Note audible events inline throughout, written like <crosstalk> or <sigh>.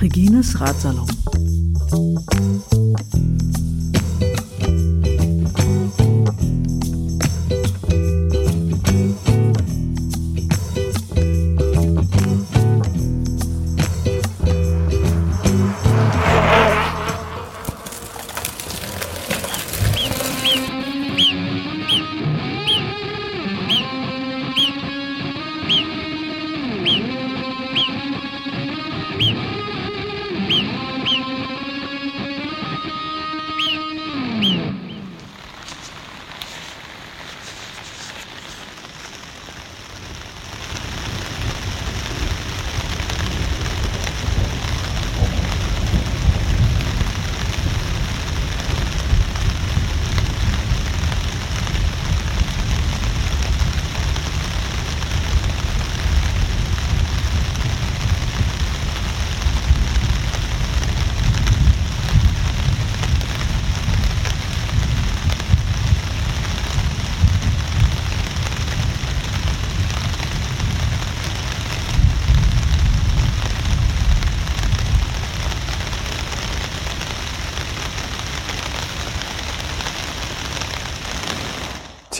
Regines Ratsalon.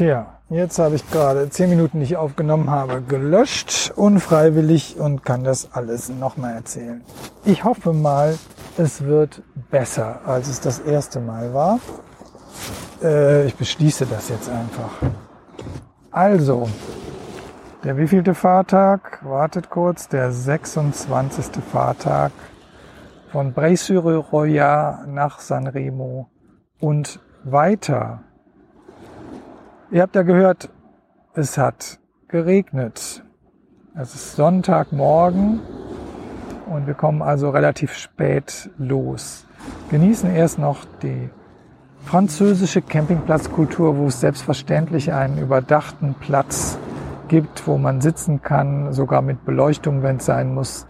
Tja, jetzt habe ich gerade zehn Minuten, die ich aufgenommen habe, gelöscht, unfreiwillig und kann das alles nochmal erzählen. Ich hoffe mal, es wird besser, als es das erste Mal war. Äh, ich beschließe das jetzt einfach. Also, der wievielte Fahrtag? Wartet kurz, der 26. Fahrtag von Bray-sur-Roya nach Sanremo und weiter Ihr habt ja gehört, es hat geregnet. Es ist Sonntagmorgen und wir kommen also relativ spät los. Genießen erst noch die französische Campingplatzkultur, wo es selbstverständlich einen überdachten Platz gibt, wo man sitzen kann, sogar mit Beleuchtung, wenn es sein muss,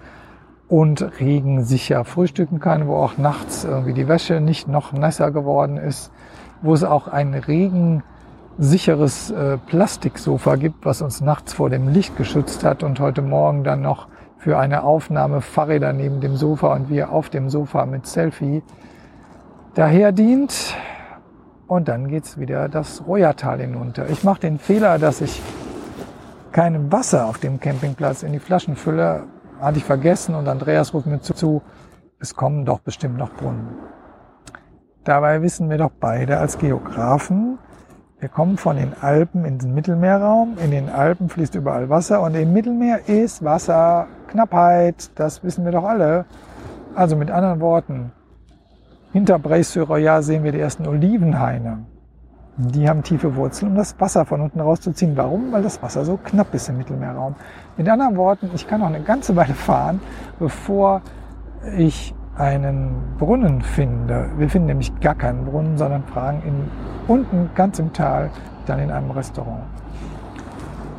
und regensicher frühstücken kann, wo auch nachts irgendwie die Wäsche nicht noch nasser geworden ist, wo es auch einen Regen sicheres äh, Plastiksofa gibt, was uns nachts vor dem Licht geschützt hat und heute Morgen dann noch für eine Aufnahme Fahrräder neben dem Sofa und wir auf dem Sofa mit Selfie daher dient. Und dann geht's wieder das Royatal hinunter. Ich mache den Fehler, dass ich kein Wasser auf dem Campingplatz in die Flaschen fülle. Hatte ich vergessen und Andreas ruft mir zu, es kommen doch bestimmt noch Brunnen. Dabei wissen wir doch beide als Geografen, wir kommen von den Alpen in den Mittelmeerraum. In den Alpen fließt überall Wasser und im Mittelmeer ist Wasserknappheit. Das wissen wir doch alle. Also mit anderen Worten, hinter Bray-sur-Roya sehen wir die ersten Olivenhaine. Die haben tiefe Wurzeln, um das Wasser von unten rauszuziehen. Warum? Weil das Wasser so knapp ist im Mittelmeerraum. Mit anderen Worten, ich kann noch eine ganze Weile fahren, bevor ich einen Brunnen finde. Wir finden nämlich gar keinen Brunnen, sondern fragen in, unten ganz im Tal, dann in einem Restaurant.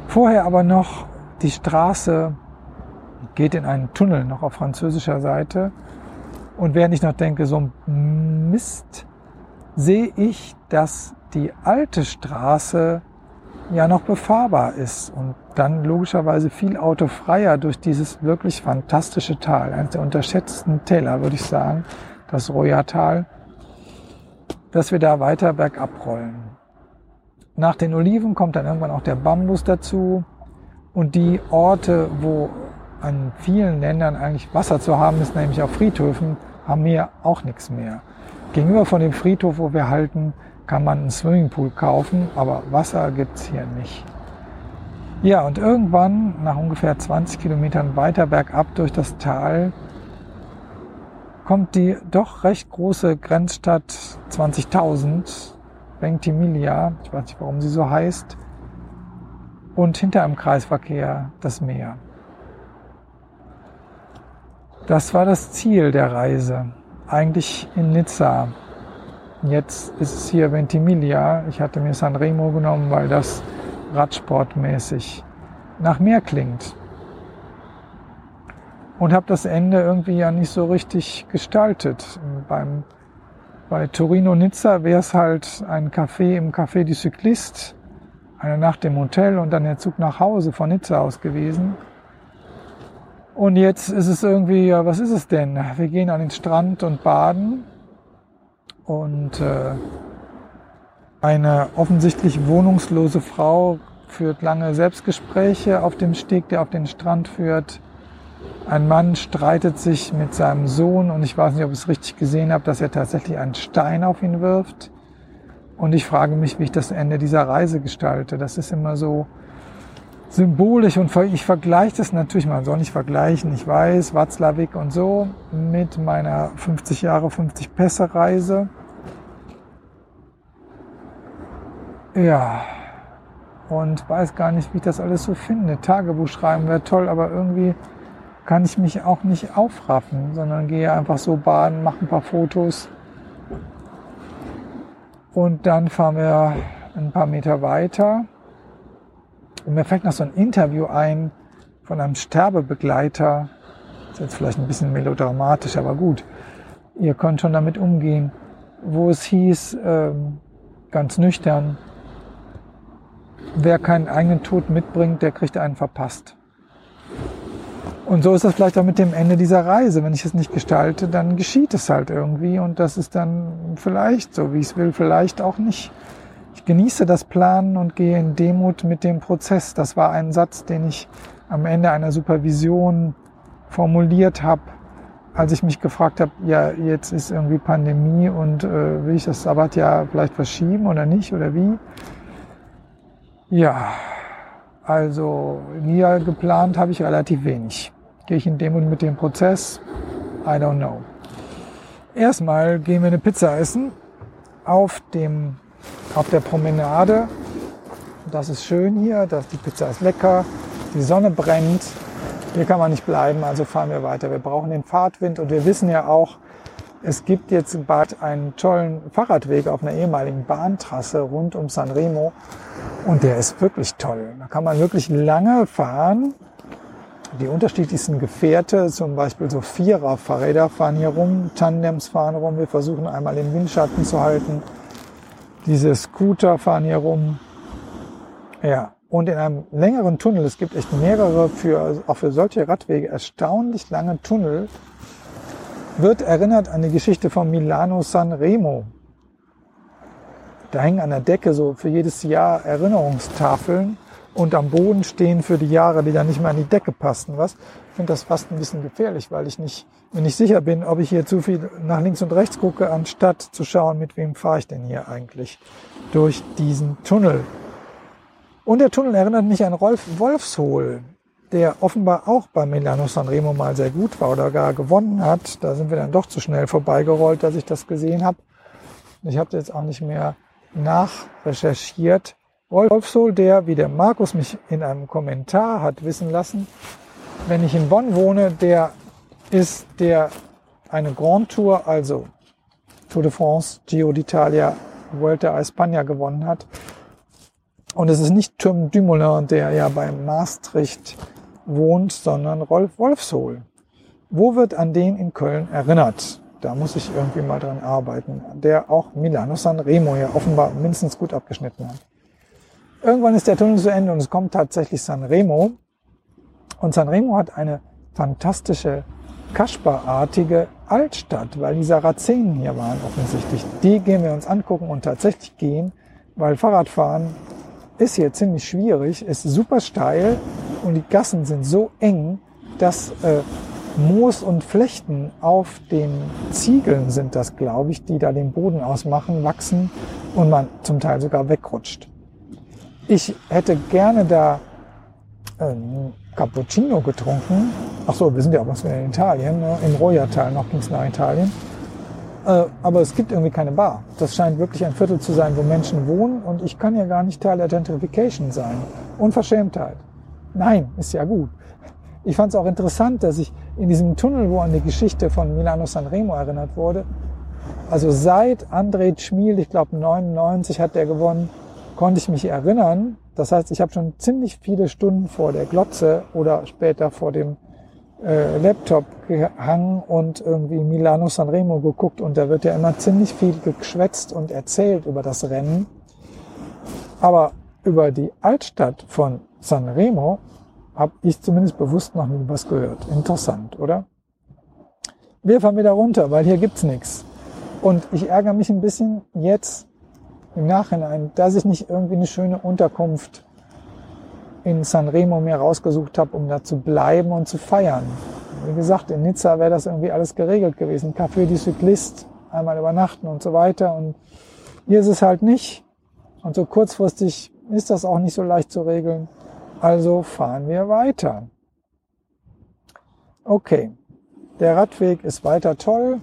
Vorher aber noch die Straße geht in einen Tunnel noch auf französischer Seite. Und während ich noch denke, so Mist, sehe ich, dass die alte Straße ja noch befahrbar ist und dann logischerweise viel autofreier durch dieses wirklich fantastische Tal. Eines der unterschätzten Täler, würde ich sagen, das Royatal, dass wir da weiter bergab rollen. Nach den Oliven kommt dann irgendwann auch der Bambus dazu und die Orte, wo an vielen Ländern eigentlich Wasser zu haben ist, nämlich auf Friedhöfen, haben wir auch nichts mehr. Gegenüber von dem Friedhof, wo wir halten, kann man einen Swimmingpool kaufen, aber Wasser gibt's hier nicht. Ja, und irgendwann, nach ungefähr 20 Kilometern weiter bergab durch das Tal, kommt die doch recht große Grenzstadt 20.000, Ventimiglia, ich weiß nicht, warum sie so heißt, und hinter im Kreisverkehr das Meer. Das war das Ziel der Reise, eigentlich in Nizza. Jetzt ist es hier Ventimiglia. Ich hatte mir Sanremo genommen, weil das radsportmäßig nach mehr klingt. Und habe das Ende irgendwie ja nicht so richtig gestaltet. Beim, bei Torino Nizza wäre es halt ein Café im Café du Cycliste eine Nacht im Hotel und dann der Zug nach Hause von Nizza aus gewesen. Und jetzt ist es irgendwie, ja, was ist es denn? Wir gehen an den Strand und baden. Und äh, eine offensichtlich wohnungslose Frau führt lange Selbstgespräche auf dem Steg, der auf den Strand führt. Ein Mann streitet sich mit seinem Sohn und ich weiß nicht, ob ich es richtig gesehen habe, dass er tatsächlich einen Stein auf ihn wirft. Und ich frage mich, wie ich das Ende dieser Reise gestalte. Das ist immer so symbolisch und ich vergleiche das natürlich, man soll nicht vergleichen, ich weiß, Watzlawick und so mit meiner 50 Jahre 50 Pässe Reise. Ja, und weiß gar nicht, wie ich das alles so finde. Tagebuch schreiben wäre toll, aber irgendwie kann ich mich auch nicht aufraffen, sondern gehe einfach so baden, mache ein paar Fotos und dann fahren wir ein paar Meter weiter. Und mir fällt noch so ein Interview ein von einem Sterbebegleiter. Das ist jetzt vielleicht ein bisschen melodramatisch, aber gut. Ihr könnt schon damit umgehen, wo es hieß, ähm, ganz nüchtern, wer keinen eigenen Tod mitbringt, der kriegt einen verpasst. Und so ist das vielleicht auch mit dem Ende dieser Reise. Wenn ich es nicht gestalte, dann geschieht es halt irgendwie und das ist dann vielleicht so, wie ich es will, vielleicht auch nicht. Ich genieße das Planen und gehe in Demut mit dem Prozess. Das war ein Satz, den ich am Ende einer Supervision formuliert habe, als ich mich gefragt habe, ja, jetzt ist irgendwie Pandemie und äh, will ich das Sabbatjahr vielleicht verschieben oder nicht oder wie? Ja, also hier geplant habe ich relativ wenig. Gehe ich in dem und mit dem Prozess? I don't know. Erstmal gehen wir eine Pizza essen auf dem auf der Promenade. Das ist schön hier, das, die Pizza ist lecker, die Sonne brennt. Hier kann man nicht bleiben, also fahren wir weiter. Wir brauchen den Fahrtwind und wir wissen ja auch, es gibt jetzt bald einen tollen Fahrradweg auf einer ehemaligen Bahntrasse rund um Sanremo und der ist wirklich toll. Da kann man wirklich lange fahren. Die unterschiedlichsten Gefährte, zum Beispiel so Vierer-Fahrräder fahren hier rum, Tandems fahren rum. Wir versuchen einmal den Windschatten zu halten. Diese Scooter fahren hier rum. Ja, und in einem längeren Tunnel, es gibt echt mehrere für, auch für solche Radwege, erstaunlich lange Tunnel, wird erinnert an die Geschichte von Milano San Remo. Da hängen an der Decke so für jedes Jahr Erinnerungstafeln und am Boden stehen für die Jahre, die dann nicht mehr an die Decke passen. Was? Ich finde das fast ein bisschen gefährlich, weil ich nicht, wenn ich sicher bin, ob ich hier zu viel nach links und rechts gucke, anstatt zu schauen, mit wem fahre ich denn hier eigentlich durch diesen Tunnel. Und der Tunnel erinnert mich an Rolf Wolfshohl der offenbar auch bei Milano Sanremo mal sehr gut war oder gar gewonnen hat. Da sind wir dann doch zu schnell vorbeigerollt, dass ich das gesehen habe. Ich habe jetzt auch nicht mehr nachrecherchiert. Rolf Sohl, der, wie der Markus mich in einem Kommentar hat wissen lassen, wenn ich in Bonn wohne, der ist der eine Grand Tour, also Tour de France, Giro d'Italia, Vuelta a España gewonnen hat. Und es ist nicht Tom Dumoulin, der ja bei Maastricht wohnt, sondern Rolf Wolfshohl. Wo wird an den in Köln erinnert? Da muss ich irgendwie mal dran arbeiten. Der auch Milano Sanremo ja offenbar mindestens gut abgeschnitten hat. Irgendwann ist der Tunnel zu Ende und es kommt tatsächlich Sanremo. Und Sanremo hat eine fantastische Kaspar-artige Altstadt, weil die Sarazenen hier waren offensichtlich. Die gehen wir uns angucken und tatsächlich gehen, weil Fahrradfahren ist hier ziemlich schwierig, ist super steil und die Gassen sind so eng, dass äh, Moos und Flechten auf den Ziegeln sind das, glaube ich, die da den Boden ausmachen, wachsen und man zum Teil sogar wegrutscht. Ich hätte gerne da äh, Cappuccino getrunken. Ach so, wir sind ja auch was in Italien, ne? im Roja-Tal noch ging es nach Italien. Äh, aber es gibt irgendwie keine Bar. Das scheint wirklich ein Viertel zu sein, wo Menschen wohnen und ich kann ja gar nicht Teil der Gentrification sein. Unverschämtheit. Nein, ist ja gut. Ich fand es auch interessant, dass ich in diesem Tunnel, wo an die Geschichte von Milano Sanremo erinnert wurde, also seit André Schmiel, ich glaube 99 hat der gewonnen, konnte ich mich erinnern. Das heißt, ich habe schon ziemlich viele Stunden vor der Glotze oder später vor dem äh, Laptop gehangen und irgendwie Milano Sanremo geguckt und da wird ja immer ziemlich viel geschwätzt und erzählt über das Rennen. Aber über die Altstadt von Sanremo habe ich zumindest bewusst noch nie was gehört. Interessant, oder? Wir fahren wieder runter, weil hier gibt's nichts. Und ich ärgere mich ein bisschen jetzt im Nachhinein, dass ich nicht irgendwie eine schöne Unterkunft in Sanremo mir rausgesucht habe, um da zu bleiben und zu feiern. Wie gesagt, in Nizza wäre das irgendwie alles geregelt gewesen. Café du Cyclist, einmal übernachten und so weiter. Und hier ist es halt nicht. Und so kurzfristig ist das auch nicht so leicht zu regeln. Also fahren wir weiter. Okay, der Radweg ist weiter toll.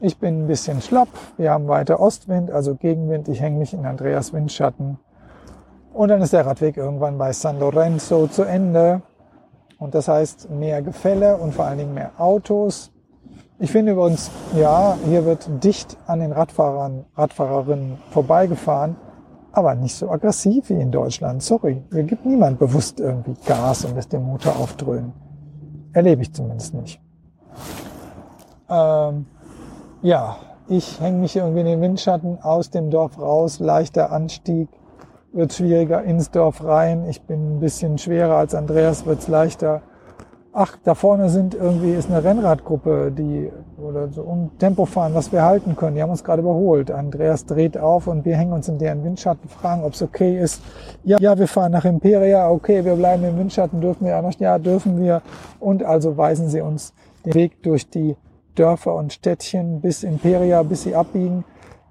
Ich bin ein bisschen schlapp. Wir haben weiter Ostwind, also Gegenwind. Ich hänge mich in Andreas Windschatten. Und dann ist der Radweg irgendwann bei San Lorenzo zu Ende. Und das heißt mehr Gefälle und vor allen Dingen mehr Autos. Ich finde übrigens, ja, hier wird dicht an den Radfahrern, Radfahrerinnen vorbeigefahren aber nicht so aggressiv wie in Deutschland. Sorry, hier gibt niemand bewusst irgendwie Gas und lässt den Motor aufdröhnen. Erlebe ich zumindest nicht. Ähm, ja, ich hänge mich irgendwie in den Windschatten aus dem Dorf raus, leichter Anstieg, wird schwieriger ins Dorf rein. Ich bin ein bisschen schwerer als Andreas, wird's leichter ach, da vorne sind irgendwie ist eine Rennradgruppe, die oder so um Tempo fahren, was wir halten können. Die haben uns gerade überholt. Andreas dreht auf und wir hängen uns in deren Windschatten, fragen, ob es okay ist. Ja, ja, wir fahren nach Imperia. Okay, wir bleiben im Windschatten. Dürfen wir auch noch? Ja, dürfen wir. Und also weisen sie uns den Weg durch die Dörfer und Städtchen bis Imperia, bis sie abbiegen.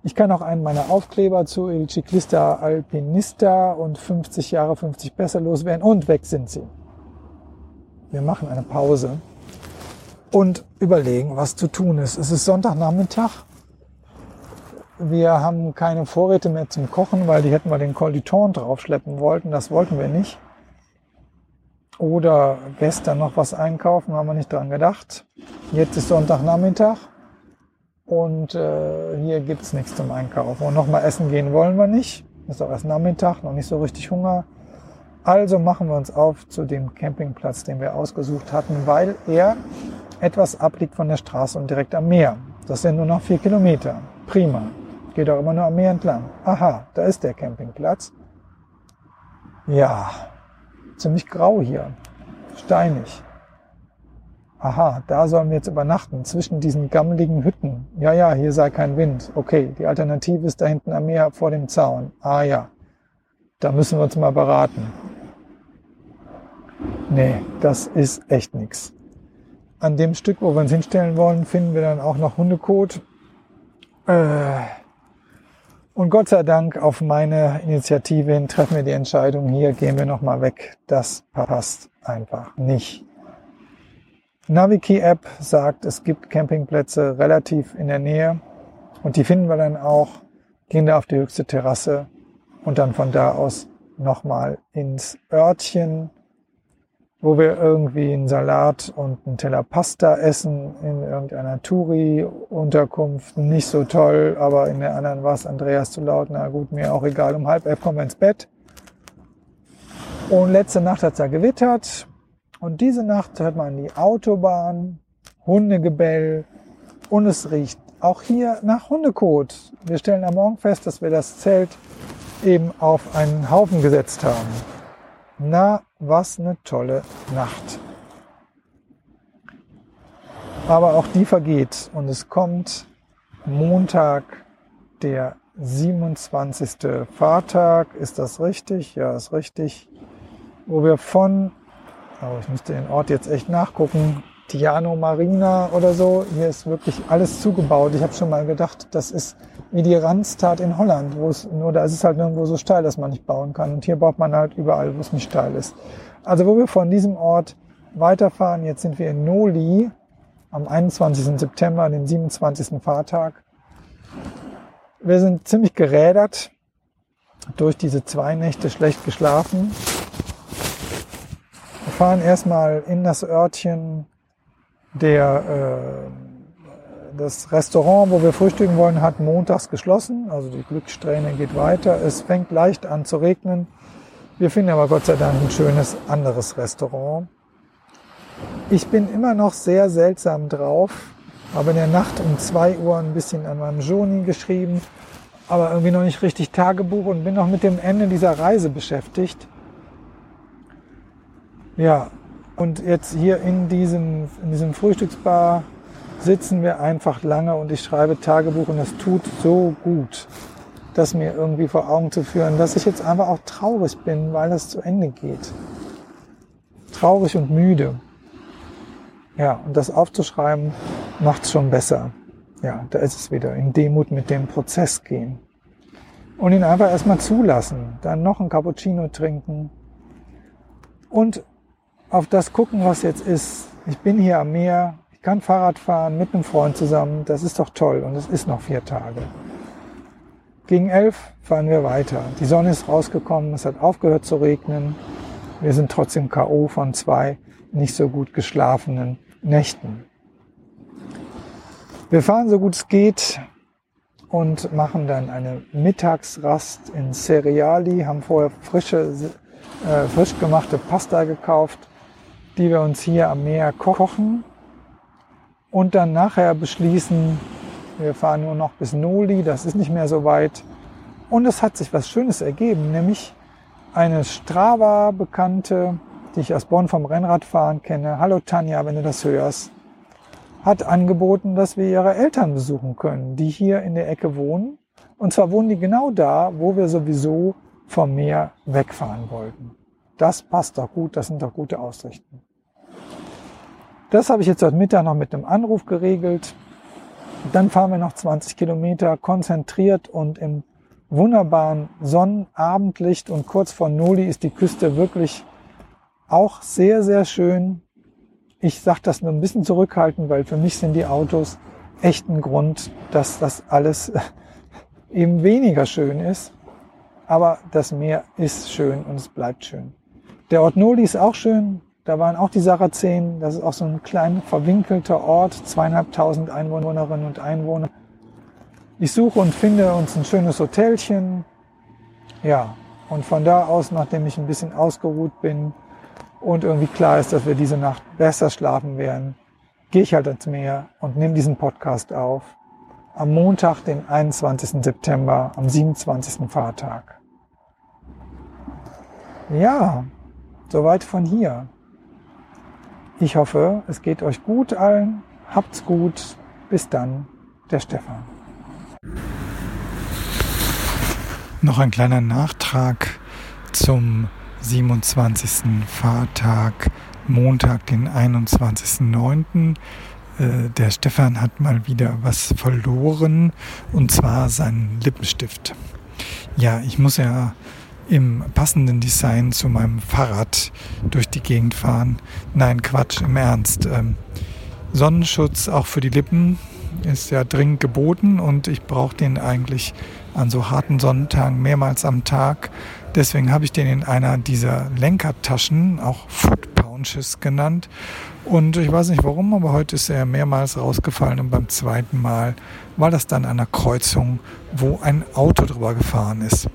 Ich kann auch einen meiner Aufkleber zu Il Ciclista Alpinista und 50 Jahre 50 besser loswerden und weg sind sie. Wir machen eine Pause und überlegen, was zu tun ist. Es ist Sonntagnachmittag. Wir haben keine Vorräte mehr zum Kochen, weil die hätten wir den Colditon draufschleppen wollten. Das wollten wir nicht. Oder gestern noch was einkaufen, haben wir nicht dran gedacht. Jetzt ist Sonntagnachmittag und äh, hier gibt's nichts zum Einkaufen. Und nochmal essen gehen wollen wir nicht. Ist auch erst Nachmittag, noch nicht so richtig Hunger. Also machen wir uns auf zu dem Campingplatz, den wir ausgesucht hatten, weil er etwas abliegt von der Straße und direkt am Meer. Das sind nur noch vier Kilometer. Prima. Geht auch immer nur am Meer entlang. Aha, da ist der Campingplatz. Ja, ziemlich grau hier. Steinig. Aha, da sollen wir jetzt übernachten, zwischen diesen gammeligen Hütten. Ja, ja, hier sei kein Wind. Okay, die Alternative ist da hinten am Meer vor dem Zaun. Ah ja, da müssen wir uns mal beraten. Nee, das ist echt nichts. An dem Stück, wo wir uns hinstellen wollen, finden wir dann auch noch Hundekot. Äh, und Gott sei Dank auf meine Initiative hin treffen wir die Entscheidung, hier gehen wir nochmal weg. Das passt einfach nicht. NaviKey App sagt, es gibt Campingplätze relativ in der Nähe und die finden wir dann auch, gehen da auf die höchste Terrasse und dann von da aus nochmal ins Örtchen wo wir irgendwie einen Salat und einen Teller Pasta essen in irgendeiner Touri-Unterkunft. Nicht so toll, aber in der anderen war es Andreas zu laut. Na gut, mir auch egal. Um halb elf kommen wir ins Bett. Und letzte Nacht hat es ja gewittert. Und diese Nacht hört man die Autobahn, Hundegebell und es riecht auch hier nach Hundekot. Wir stellen am Morgen fest, dass wir das Zelt eben auf einen Haufen gesetzt haben. Na, was eine tolle Nacht. Aber auch die vergeht und es kommt Montag, der 27. Fahrtag. Ist das richtig? Ja, ist richtig. Wo wir von, oh, ich müsste den Ort jetzt echt nachgucken, Tiano Marina oder so. Hier ist wirklich alles zugebaut. Ich habe schon mal gedacht, das ist wie die Randstad in Holland, wo es nur da ist es halt nirgendwo so steil, dass man nicht bauen kann. Und hier baut man halt überall, wo es nicht steil ist. Also wo wir von diesem Ort weiterfahren, jetzt sind wir in Noli am 21. September, den 27. Fahrtag. Wir sind ziemlich gerädert, durch diese zwei Nächte schlecht geschlafen. Wir fahren erstmal in das Örtchen der, äh, das Restaurant, wo wir frühstücken wollen, hat montags geschlossen. Also die Glückssträhne geht weiter. Es fängt leicht an zu regnen. Wir finden aber Gott sei Dank ein schönes anderes Restaurant. Ich bin immer noch sehr seltsam drauf. Habe in der Nacht um zwei Uhr ein bisschen an meinem Joni geschrieben aber irgendwie noch nicht richtig Tagebuch und bin noch mit dem Ende dieser Reise beschäftigt. Ja, und jetzt hier in diesem, in diesem Frühstücksbar sitzen wir einfach lange und ich schreibe Tagebuch und es tut so gut, das mir irgendwie vor Augen zu führen, dass ich jetzt einfach auch traurig bin, weil das zu Ende geht. Traurig und müde. Ja, und das aufzuschreiben macht es schon besser. Ja, da ist es wieder. In Demut mit dem Prozess gehen. Und ihn einfach erstmal zulassen. Dann noch ein Cappuccino trinken. Und auf das gucken, was jetzt ist. Ich bin hier am Meer. Kann Fahrrad fahren mit einem Freund zusammen. Das ist doch toll. Und es ist noch vier Tage. Gegen elf fahren wir weiter. Die Sonne ist rausgekommen. Es hat aufgehört zu regnen. Wir sind trotzdem K.O. von zwei nicht so gut geschlafenen Nächten. Wir fahren so gut es geht und machen dann eine Mittagsrast in Cereali, haben vorher frische, äh, frisch gemachte Pasta gekauft, die wir uns hier am Meer kochen und dann nachher beschließen, wir fahren nur noch bis Noli, das ist nicht mehr so weit. Und es hat sich was Schönes ergeben, nämlich eine Strava-Bekannte die ich aus Bonn vom Rennradfahren kenne, hallo Tanja, wenn du das hörst, hat angeboten, dass wir ihre Eltern besuchen können, die hier in der Ecke wohnen. Und zwar wohnen die genau da, wo wir sowieso vom Meer wegfahren wollten. Das passt doch gut, das sind doch gute Ausrichten. Das habe ich jetzt heute Mittag noch mit einem Anruf geregelt. Dann fahren wir noch 20 Kilometer konzentriert und im wunderbaren Sonnenabendlicht und kurz vor Noli ist die Küste wirklich auch sehr, sehr schön. Ich sage das nur ein bisschen zurückhaltend, weil für mich sind die Autos echt ein Grund, dass das alles <laughs> eben weniger schön ist. Aber das Meer ist schön und es bleibt schön. Der Ort Noli ist auch schön. Da waren auch die Sarazenen. Das ist auch so ein kleiner verwinkelter Ort. Zweieinhalbtausend Einwohnerinnen und Einwohner. Ich suche und finde uns ein schönes Hotelchen. Ja, und von da aus, nachdem ich ein bisschen ausgeruht bin, und irgendwie klar ist, dass wir diese Nacht besser schlafen werden, gehe ich halt ans Meer und nehme diesen Podcast auf. Am Montag, den 21. September, am 27. Fahrtag. Ja, soweit von hier. Ich hoffe, es geht euch gut allen. Habt's gut. Bis dann, der Stefan. Noch ein kleiner Nachtrag zum 27. Fahrtag, Montag, den 21.09. Äh, der Stefan hat mal wieder was verloren und zwar seinen Lippenstift. Ja, ich muss ja im passenden Design zu meinem Fahrrad durch die Gegend fahren. Nein, Quatsch, im Ernst. Ähm, Sonnenschutz auch für die Lippen ist ja dringend geboten und ich brauche den eigentlich an so harten Sonnentagen mehrmals am Tag. Deswegen habe ich den in einer dieser Lenkertaschen, auch Foot Pouches genannt. Und ich weiß nicht warum, aber heute ist er mehrmals rausgefallen und beim zweiten Mal war das dann an einer Kreuzung, wo ein Auto drüber gefahren ist.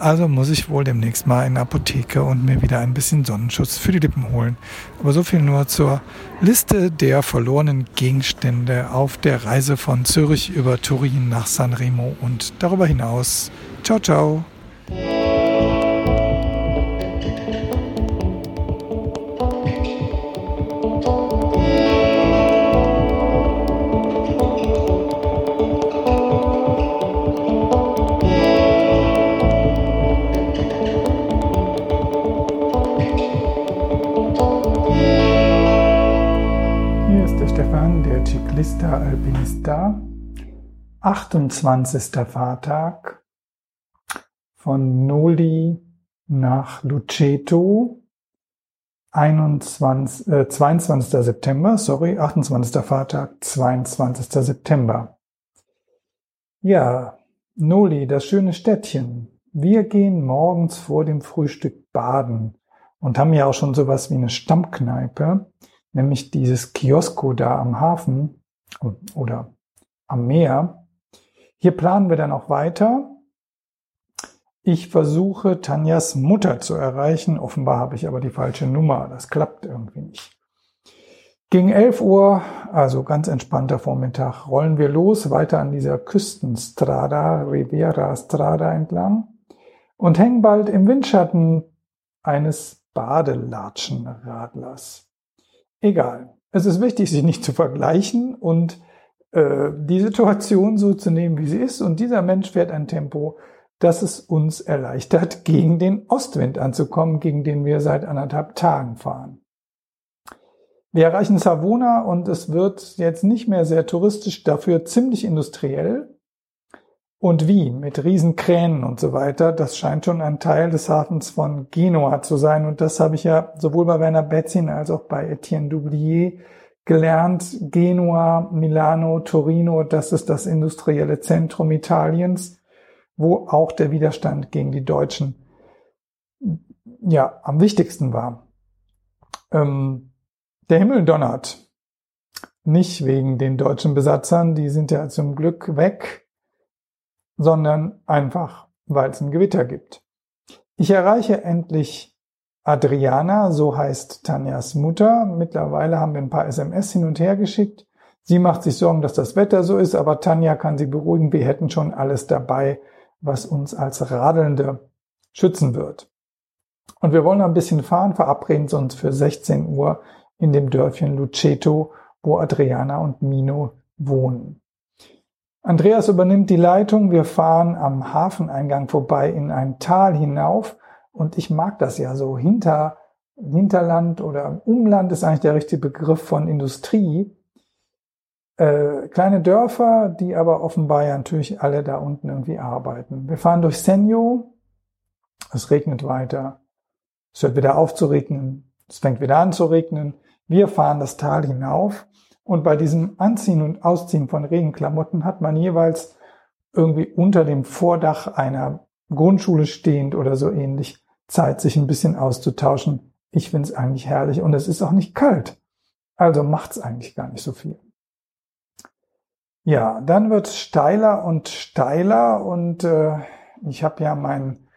Also muss ich wohl demnächst mal in der Apotheke und mir wieder ein bisschen Sonnenschutz für die Lippen holen. Aber so viel nur zur Liste der verlorenen Gegenstände auf der Reise von Zürich über Turin nach Sanremo und darüber hinaus. Ciao, ciao. Alpinista Alpinista. 28. Fahrtag von Noli nach Luceto. 21, äh, 22. September, sorry, 28. Fahrtag, 22. September. Ja, Noli, das schöne Städtchen. Wir gehen morgens vor dem Frühstück baden und haben ja auch schon sowas wie eine Stammkneipe, nämlich dieses Kiosko da am Hafen oder am Meer. Hier planen wir dann auch weiter. Ich versuche Tanjas Mutter zu erreichen. Offenbar habe ich aber die falsche Nummer. Das klappt irgendwie nicht. Gegen 11 Uhr, also ganz entspannter Vormittag, rollen wir los, weiter an dieser Küstenstrada, Riviera Strada entlang und hängen bald im Windschatten eines Badelatschenradlers. Egal. Es ist wichtig, sich nicht zu vergleichen und äh, die Situation so zu nehmen, wie sie ist. Und dieser Mensch fährt ein Tempo, das es uns erleichtert, gegen den Ostwind anzukommen, gegen den wir seit anderthalb Tagen fahren. Wir erreichen Savona und es wird jetzt nicht mehr sehr touristisch, dafür ziemlich industriell. Und wie? Mit Riesenkränen und so weiter. Das scheint schon ein Teil des Hafens von Genua zu sein. Und das habe ich ja sowohl bei Werner Betzin als auch bei Etienne Doublier gelernt. Genua, Milano, Torino, das ist das industrielle Zentrum Italiens, wo auch der Widerstand gegen die Deutschen ja am wichtigsten war. Ähm, der Himmel donnert. Nicht wegen den deutschen Besatzern, die sind ja zum Glück weg, sondern einfach, weil es ein Gewitter gibt. Ich erreiche endlich Adriana, so heißt Tanjas Mutter. Mittlerweile haben wir ein paar SMS hin und her geschickt. Sie macht sich Sorgen, dass das Wetter so ist, aber Tanja kann sie beruhigen, wir hätten schon alles dabei, was uns als Radelnde schützen wird. Und wir wollen ein bisschen fahren, verabreden uns für 16 Uhr in dem Dörfchen Luceto, wo Adriana und Mino wohnen. Andreas übernimmt die Leitung. Wir fahren am Hafeneingang vorbei in ein Tal hinauf. Und ich mag das ja so. Hinter, Hinterland oder Umland ist eigentlich der richtige Begriff von Industrie. Äh, kleine Dörfer, die aber offenbar ja natürlich alle da unten irgendwie arbeiten. Wir fahren durch Senjo. Es regnet weiter. Es hört wieder auf zu regnen. Es fängt wieder an zu regnen. Wir fahren das Tal hinauf und bei diesem Anziehen und Ausziehen von Regenklamotten hat man jeweils irgendwie unter dem Vordach einer Grundschule stehend oder so ähnlich Zeit, sich ein bisschen auszutauschen. Ich finde es eigentlich herrlich und es ist auch nicht kalt. Also macht es eigentlich gar nicht so viel. Ja, dann wird steiler und steiler und äh, ich habe ja mein äh,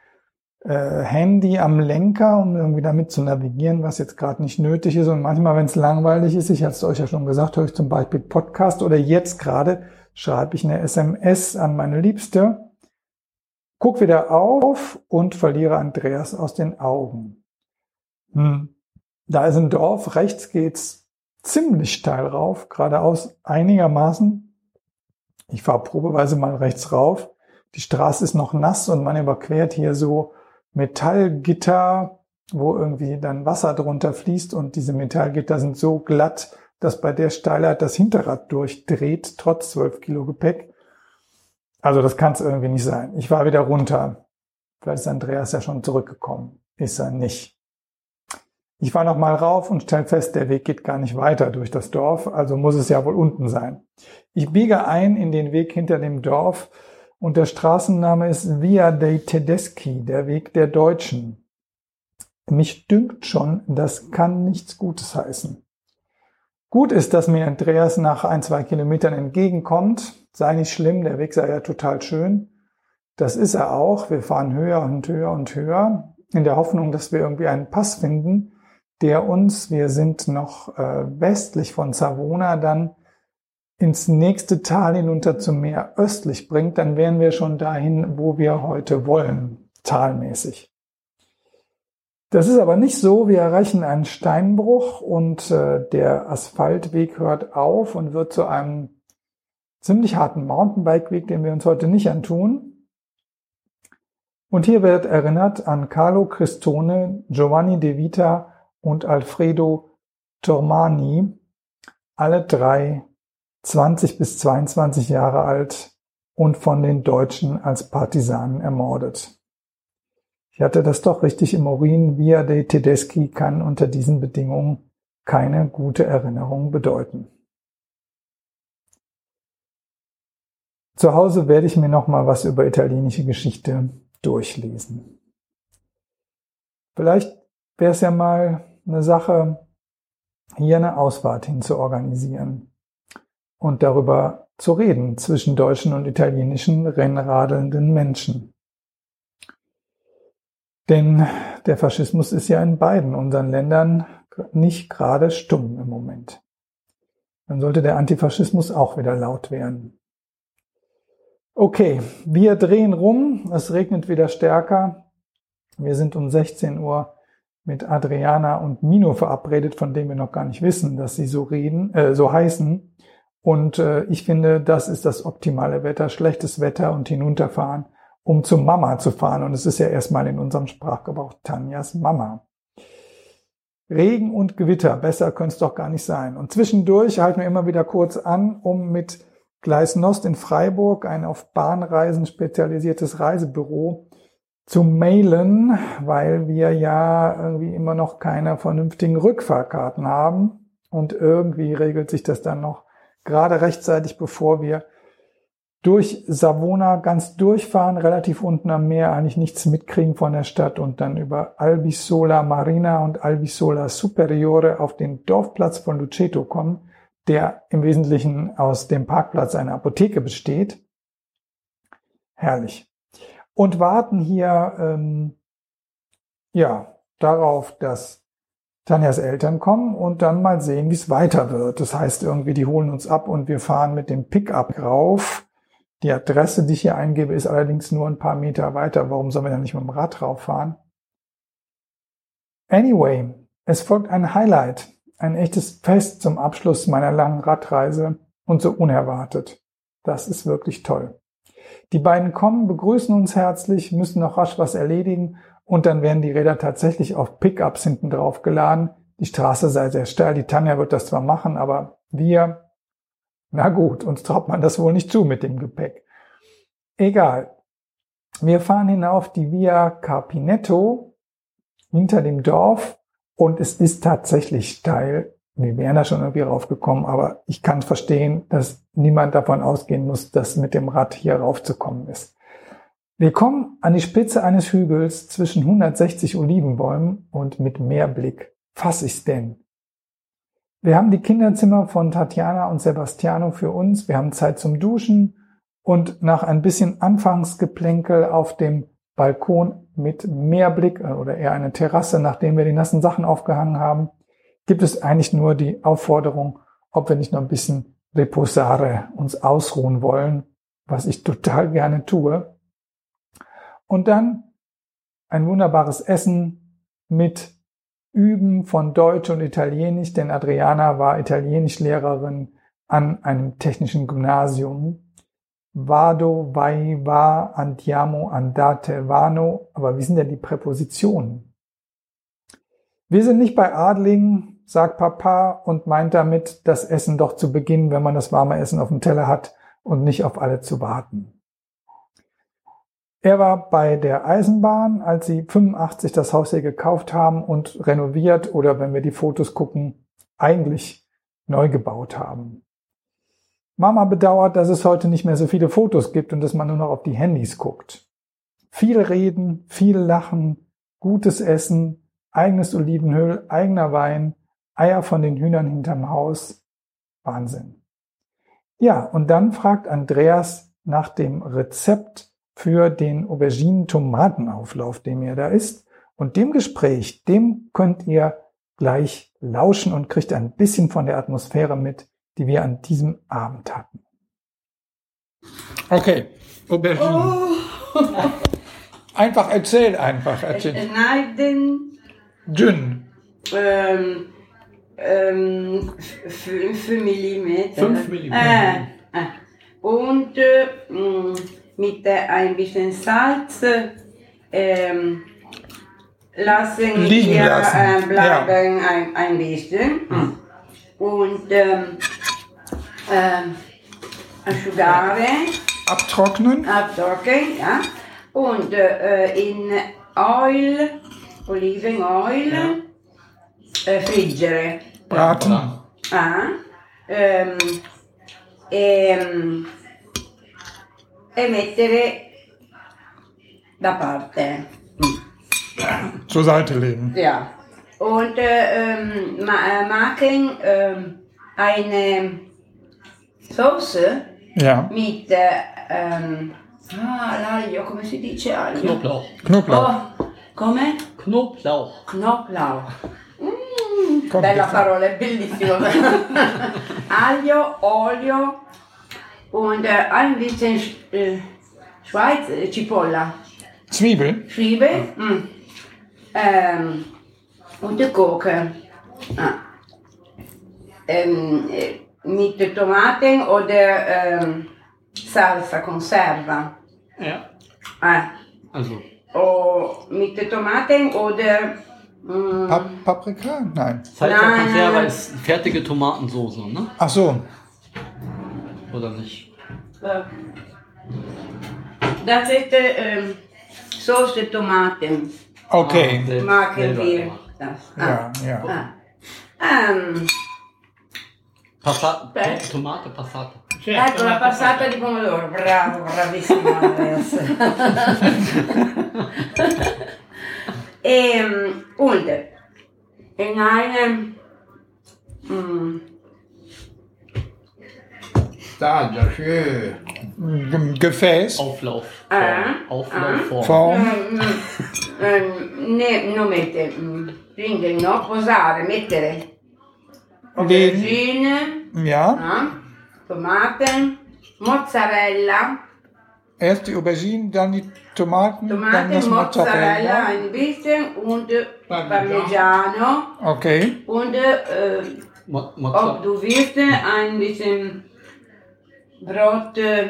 Handy am Lenker, um irgendwie damit zu navigieren, was jetzt gerade nicht nötig ist. Und manchmal, wenn es langweilig ist, ich hatte es euch ja schon gesagt, höre ich zum Beispiel Podcast oder jetzt gerade schreibe ich eine SMS an meine Liebste, guck wieder auf und verliere Andreas aus den Augen. Hm. Da ist ein Dorf, rechts geht's ziemlich steil rauf, geradeaus einigermaßen. Ich fahre probeweise mal rechts rauf. Die Straße ist noch nass und man überquert hier so Metallgitter, wo irgendwie dann Wasser drunter fließt und diese Metallgitter sind so glatt, dass bei der Steilheit das Hinterrad durchdreht, trotz 12 Kilo Gepäck. Also das kann es irgendwie nicht sein. Ich war wieder runter. Vielleicht ist Andreas ja schon zurückgekommen. Ist er nicht. Ich fahre nochmal rauf und stelle fest, der Weg geht gar nicht weiter durch das Dorf, also muss es ja wohl unten sein. Ich biege ein in den Weg hinter dem Dorf, und der Straßenname ist Via dei Tedeschi, der Weg der Deutschen. Mich dünkt schon, das kann nichts Gutes heißen. Gut ist, dass mir Andreas nach ein, zwei Kilometern entgegenkommt. Sei nicht schlimm, der Weg sei ja total schön. Das ist er auch. Wir fahren höher und höher und höher in der Hoffnung, dass wir irgendwie einen Pass finden, der uns, wir sind noch äh, westlich von Savona, dann ins nächste Tal hinunter zum Meer östlich bringt, dann wären wir schon dahin, wo wir heute wollen, talmäßig. Das ist aber nicht so. Wir erreichen einen Steinbruch und äh, der Asphaltweg hört auf und wird zu einem ziemlich harten Mountainbikeweg, den wir uns heute nicht antun. Und hier wird erinnert an Carlo Cristone, Giovanni De Vita und Alfredo Tormani, alle drei 20 bis 22 Jahre alt und von den Deutschen als Partisanen ermordet. Ich hatte das doch richtig im Urin. Via dei Tedeschi kann unter diesen Bedingungen keine gute Erinnerung bedeuten. Zu Hause werde ich mir noch mal was über italienische Geschichte durchlesen. Vielleicht wäre es ja mal eine Sache, hier eine Ausfahrt hin zu organisieren und darüber zu reden zwischen deutschen und italienischen rennradelnden Menschen. Denn der Faschismus ist ja in beiden unseren Ländern nicht gerade stumm im Moment. Dann sollte der Antifaschismus auch wieder laut werden. Okay, wir drehen rum. Es regnet wieder stärker. Wir sind um 16 Uhr mit Adriana und Mino verabredet, von dem wir noch gar nicht wissen, dass sie so reden, äh, so heißen. Und äh, ich finde, das ist das optimale Wetter, schlechtes Wetter und hinunterfahren, um zu Mama zu fahren. Und es ist ja erstmal in unserem Sprachgebrauch Tanjas Mama. Regen und Gewitter, besser könnte es doch gar nicht sein. Und zwischendurch halten wir immer wieder kurz an, um mit Gleis Nost in Freiburg, ein auf Bahnreisen spezialisiertes Reisebüro, zu mailen, weil wir ja irgendwie immer noch keine vernünftigen Rückfahrkarten haben. Und irgendwie regelt sich das dann noch gerade rechtzeitig, bevor wir durch Savona ganz durchfahren, relativ unten am Meer, eigentlich nichts mitkriegen von der Stadt und dann über Albisola Marina und Albisola Superiore auf den Dorfplatz von Luceto kommen, der im Wesentlichen aus dem Parkplatz einer Apotheke besteht. Herrlich. Und warten hier ähm, ja darauf, dass Tanjas Eltern kommen und dann mal sehen, wie es weiter wird. Das heißt irgendwie, die holen uns ab und wir fahren mit dem Pickup rauf die Adresse, die ich hier eingebe, ist allerdings nur ein paar Meter weiter. Warum sollen wir dann nicht mit dem Rad rauffahren? Anyway, es folgt ein Highlight, ein echtes Fest zum Abschluss meiner langen Radreise und so unerwartet. Das ist wirklich toll. Die beiden kommen, begrüßen uns herzlich, müssen noch rasch was erledigen und dann werden die Räder tatsächlich auf Pickups hinten drauf geladen. Die Straße sei sehr steil, die Tanja wird das zwar machen, aber wir na gut, uns traut man das wohl nicht zu mit dem Gepäck. Egal. Wir fahren hinauf die Via Carpinetto hinter dem Dorf und es ist tatsächlich steil. Wir wären da schon irgendwie raufgekommen, aber ich kann verstehen, dass niemand davon ausgehen muss, dass mit dem Rad hier raufzukommen ist. Wir kommen an die Spitze eines Hügels zwischen 160 Olivenbäumen und mit Meerblick. Fass ich's denn? Wir haben die Kinderzimmer von Tatjana und Sebastiano für uns. Wir haben Zeit zum Duschen und nach ein bisschen Anfangsgeplänkel auf dem Balkon mit Meerblick äh, oder eher eine Terrasse, nachdem wir die nassen Sachen aufgehangen haben, gibt es eigentlich nur die Aufforderung, ob wir nicht noch ein bisschen Reposare uns ausruhen wollen, was ich total gerne tue. Und dann ein wunderbares Essen mit Üben von Deutsch und Italienisch, denn Adriana war Italienischlehrerin an einem technischen Gymnasium. Vado, vai, va, andiamo, andate, vano. Aber wie sind denn die Präpositionen? Wir sind nicht bei Adlingen, sagt Papa und meint damit, das Essen doch zu beginnen, wenn man das warme Essen auf dem Teller hat und nicht auf alle zu warten. Er war bei der Eisenbahn, als sie 85 das Haus hier gekauft haben und renoviert oder wenn wir die Fotos gucken, eigentlich neu gebaut haben. Mama bedauert, dass es heute nicht mehr so viele Fotos gibt und dass man nur noch auf die Handys guckt. Viel reden, viel lachen, gutes Essen, eigenes Olivenöl, eigener Wein, Eier von den Hühnern hinterm Haus. Wahnsinn. Ja, und dann fragt Andreas nach dem Rezept für den Auberginen-Tomatenauflauf, den ihr da isst. Und dem Gespräch, dem könnt ihr gleich lauschen und kriegt ein bisschen von der Atmosphäre mit, die wir an diesem Abend hatten. Okay, Auberginen. Oh. einfach erzähl einfach. Erzähl. Schneiden. Dünn. Ähm, ähm, 5 mm. 5 mm. Äh, äh. Und äh, mit ein bisschen Salz ähm, lassen Liegen wir lassen. Äh, bleiben ja. ein, ein bisschen. Hm. Und ähm, äh, asciugare. Abtrocknen. Abtrocknen, ja. Und äh, in Oil, Olivenoil, ja. äh, friggere. Braten. Ah, ähm, ähm, e mettere da parte. Zur Seite legen. Ja. Und äh, ähm, ma machen äh, eine Soße ja. mit äh, ähm, ah, l'aglio, come si dice aglio? Knoblauch. Knoblauch. Oh, come? Knoblauch. Knoblauch. Mm, bella parola, è bellissimo. <laughs> Aglio, Olio und äh, ein bisschen äh, Schweiz, äh, Cipolla. Zwiebel. Zwiebel. Mm. Ähm, und die Gurke. Ah. Ähm, äh, mit Tomaten oder ähm, Salsa, Conserva. Ja. Ah. Also, O mit Tomaten oder mm, Pap Paprika? Nein. Salsa Conserva nein. ist fertige Tomatensoße, ne? Ach so. Oder nicht? äh, das ist ähm, Soße Tomaten. Okay. Ah, Machen wir das. Ja, ja. Ah. Ähm, Passata, Beh. Tomate Passata. ecco la passata di pomodoro, bravo, bravissimo Andreas. <laughs> ähm, und in einem mm, schön. Ge- Gefäß. Auflauf. Ah, Auflaufform. Form. mm, mm, ne, non mette, mm, quindi no, posare, mettere aubergine, ja. ah, Tomaten, mozzarella, Erst die Auberginen, dann die Tomaten, dann Tomaten, das Mozzarella Mozzarella. ein bisschen und Parmigiano. Okay. und äh, Mo- ob du willst ein bisschen Brot, äh,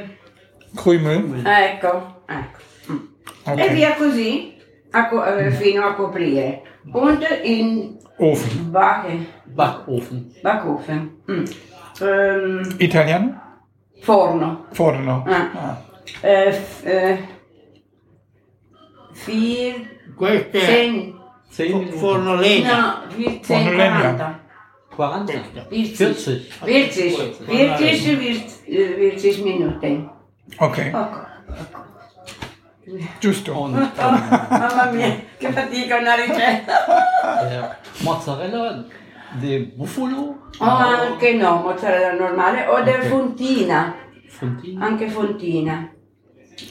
Krümel. ecco, ecco. Mm. E Okay. via così a co- eh, fino a coprire. Und in Ofen. Backe, Backofen. Backofen. Mm. Ähm, Italien? forno. Forno. Ah. Ah. Äh, f- äh, vier, Queste zehn, Zehn Minuten. forno legna. no, Forno legna. 40. 40. 40. 40. 40, 40, 40 Minuten. Okay. Ecco. Giusto. Und Oh, <laughs> mamma mia, che fatica una ricetta. der Mozzarella de Buffalo. O anche no, mozzarella normale, o del Ok. fontina, Fontina. anche fontina.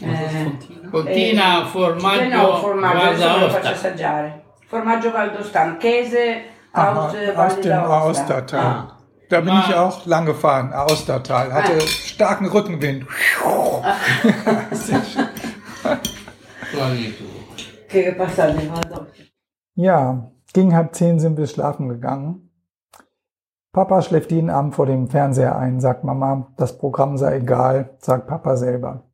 Eh, Fontina? Eh, formaggio no, formaggio, adesso lo faccio assaggiare. Formaggio valdostano, Käse Aha, aus dem d'Aosta. Aostertal. Ah. Da bin ich auch lang gefahren, Aostertal. Hatte Ah. starken Rückenwind. <laughs> Ja, gegen halb zehn sind wir schlafen gegangen. Papa schläft jeden Abend vor dem Fernseher ein, sagt Mama, das Programm sei egal, sagt Papa selber.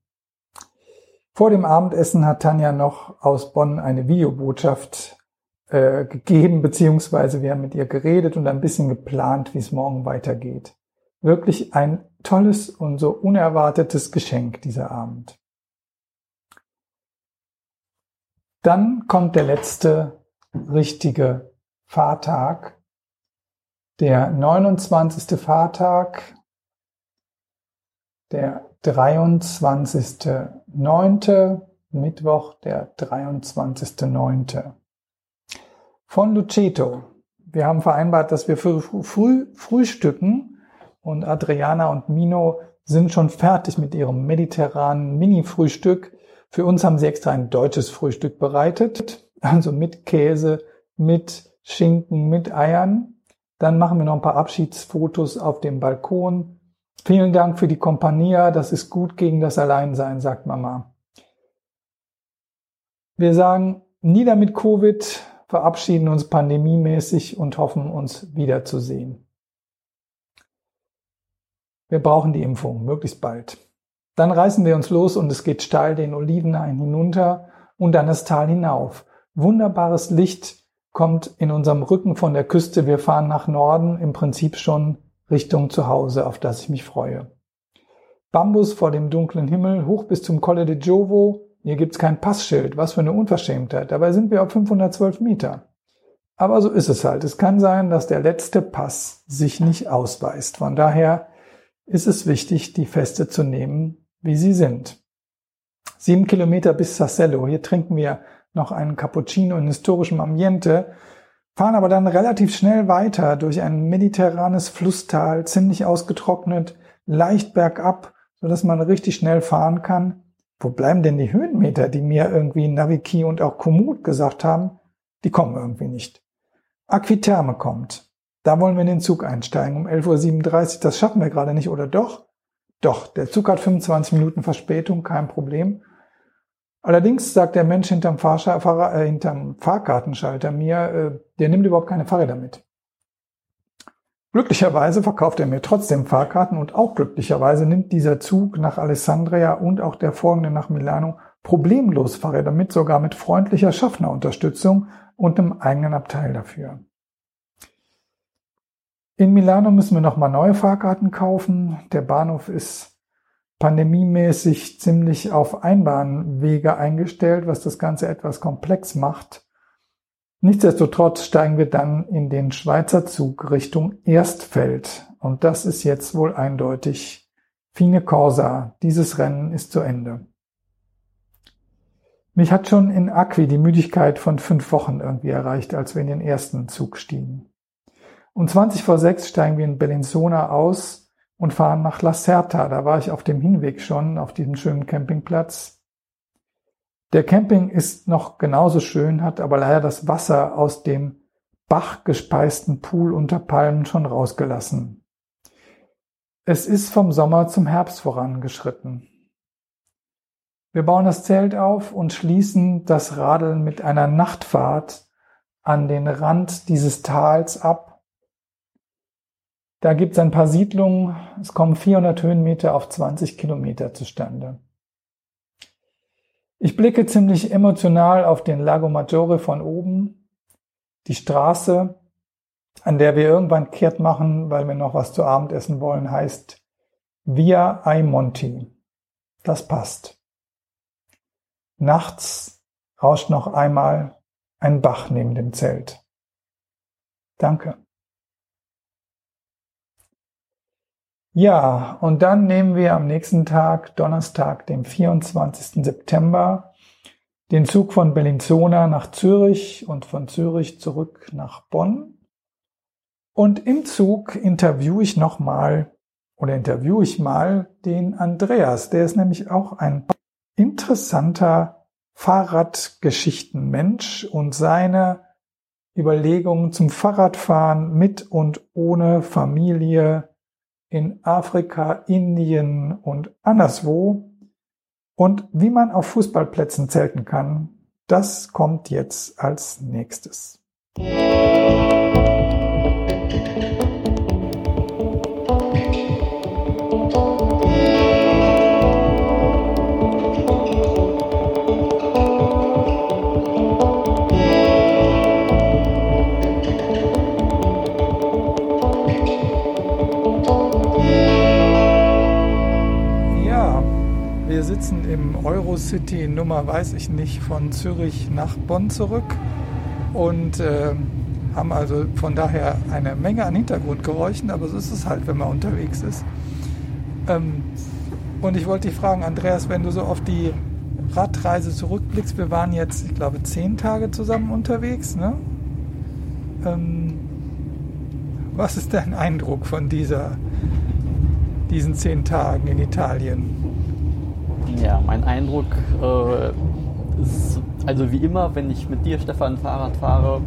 Vor dem Abendessen hat Tanja noch aus Bonn eine Videobotschaft äh, gegeben, beziehungsweise wir haben mit ihr geredet und ein bisschen geplant, wie es morgen weitergeht. Wirklich ein tolles und so unerwartetes Geschenk dieser Abend. Dann kommt der letzte richtige Fahrtag, der 29. Fahrtag, der 23.9., Mittwoch, der 23.9. Von Luceto. Wir haben vereinbart, dass wir früh, früh frühstücken und Adriana und Mino sind schon fertig mit ihrem mediterranen Mini-Frühstück. Für uns haben sie extra ein deutsches Frühstück bereitet, also mit Käse, mit Schinken, mit Eiern. Dann machen wir noch ein paar Abschiedsfotos auf dem Balkon. Vielen Dank für die Compagnia, das ist gut gegen das Alleinsein, sagt Mama. Wir sagen, nieder mit Covid, verabschieden uns pandemiemäßig und hoffen, uns wiederzusehen. Wir brauchen die Impfung, möglichst bald. Dann reißen wir uns los und es geht steil den Olivenhain hinunter und dann das Tal hinauf. Wunderbares Licht kommt in unserem Rücken von der Küste. Wir fahren nach Norden, im Prinzip schon Richtung Zuhause, auf das ich mich freue. Bambus vor dem dunklen Himmel, hoch bis zum Colle de Giovo. Hier gibt's kein Passschild. Was für eine Unverschämtheit. Dabei sind wir auf 512 Meter. Aber so ist es halt. Es kann sein, dass der letzte Pass sich nicht ausweist. Von daher ist es wichtig, die Feste zu nehmen, wie sie sind. Sieben Kilometer bis Sassello. Hier trinken wir noch einen Cappuccino in historischem Ambiente, fahren aber dann relativ schnell weiter durch ein mediterranes Flusstal, ziemlich ausgetrocknet, leicht bergab, so dass man richtig schnell fahren kann. Wo bleiben denn die Höhenmeter, die mir irgendwie Naviki und auch Komoot gesagt haben? Die kommen irgendwie nicht. Aquiterme kommt. Da wollen wir in den Zug einsteigen um 11.37 Uhr. Das schaffen wir gerade nicht, oder doch? Doch, der Zug hat 25 Minuten Verspätung, kein Problem. Allerdings sagt der Mensch hinterm, Fahrschal Fahrer, äh, hinterm Fahrkartenschalter mir, äh, der nimmt überhaupt keine Fahrräder mit. Glücklicherweise verkauft er mir trotzdem Fahrkarten und auch glücklicherweise nimmt dieser Zug nach Alessandria und auch der folgende nach Milano problemlos Fahrräder mit, sogar mit freundlicher Schaffnerunterstützung und einem eigenen Abteil dafür. In Milano müssen wir nochmal neue Fahrkarten kaufen. Der Bahnhof ist pandemiemäßig ziemlich auf Einbahnwege eingestellt, was das Ganze etwas komplex macht. Nichtsdestotrotz steigen wir dann in den Schweizer Zug Richtung Erstfeld. Und das ist jetzt wohl eindeutig Fine Corsa. Dieses Rennen ist zu Ende. Mich hat schon in Acqui die Müdigkeit von fünf Wochen irgendwie erreicht, als wir in den ersten Zug stiegen. Um 20 vor sechs steigen wir in Bellinzona aus und fahren nach La Certa. Da war ich auf dem Hinweg schon, auf diesem schönen Campingplatz. Der Camping ist noch genauso schön, hat aber leider das Wasser aus dem bachgespeisten Pool unter Palmen schon rausgelassen. Es ist vom Sommer zum Herbst vorangeschritten. Wir bauen das Zelt auf und schließen das Radeln mit einer Nachtfahrt an den Rand dieses Tals ab. Da gibt es ein paar Siedlungen. Es kommen 400 Höhenmeter auf 20 Kilometer zustande. Ich blicke ziemlich emotional auf den Lago Maggiore von oben, die Straße, an der wir irgendwann kehrt machen, weil wir noch was zu Abend essen wollen, heißt Via ai Monti. Das passt. Nachts rauscht noch einmal ein Bach neben dem Zelt. Danke. Ja, und dann nehmen wir am nächsten Tag, Donnerstag, dem 24. September, den Zug von Bellinzona nach Zürich und von Zürich zurück nach Bonn. Und im Zug interviewe ich nochmal oder interviewe ich mal den Andreas. Der ist nämlich auch ein interessanter Fahrradgeschichtenmensch und seine Überlegungen zum Fahrradfahren mit und ohne Familie in Afrika, Indien und anderswo. Und wie man auf Fußballplätzen zelten kann, das kommt jetzt als nächstes. sitzen im Eurocity Nummer, weiß ich nicht, von Zürich nach Bonn zurück und äh, haben also von daher eine Menge an Hintergrundgeräuschen, aber so ist es halt, wenn man unterwegs ist. Ähm, und ich wollte dich fragen, Andreas, wenn du so auf die Radreise zurückblickst, wir waren jetzt, ich glaube, zehn Tage zusammen unterwegs, ne? Ähm, was ist dein Eindruck von dieser, diesen zehn Tagen in Italien? Ja, mein Eindruck äh, ist, also wie immer, wenn ich mit dir, Stefan, Fahrrad fahre,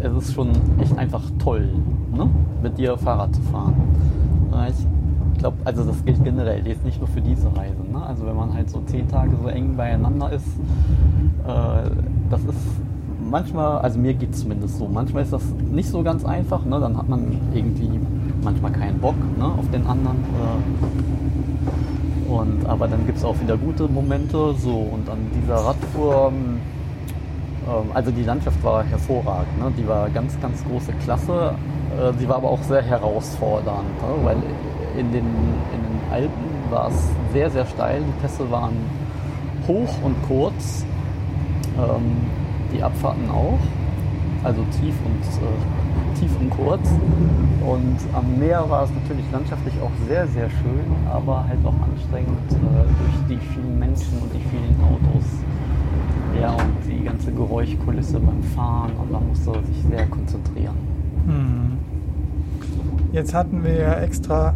es ist schon echt einfach toll, ne? mit dir Fahrrad zu fahren. Ich glaube, also das gilt generell, jetzt nicht nur für diese Reise. Ne? Also wenn man halt so zehn Tage so eng beieinander ist, äh, das ist manchmal, also mir geht es zumindest so, manchmal ist das nicht so ganz einfach, ne? dann hat man irgendwie manchmal keinen Bock ne? auf den anderen. Äh, und, aber dann gibt es auch wieder gute Momente. So, und an dieser Radtour, ähm, ähm, also die Landschaft war hervorragend. Ne? Die war ganz, ganz große Klasse. Äh, sie war aber auch sehr herausfordernd, ne? weil in den, in den Alpen war es sehr, sehr steil. Die Pässe waren hoch und kurz. Ähm, die Abfahrten auch. Also tief und äh, tief und kurz. Und am Meer war es natürlich landschaftlich auch sehr, sehr schön, aber halt auch anstrengend äh, durch die vielen Menschen und die vielen Autos. Ja, und die ganze Geräuschkulisse beim Fahren und man musste sich sehr konzentrieren. Hm. Jetzt hatten wir ja extra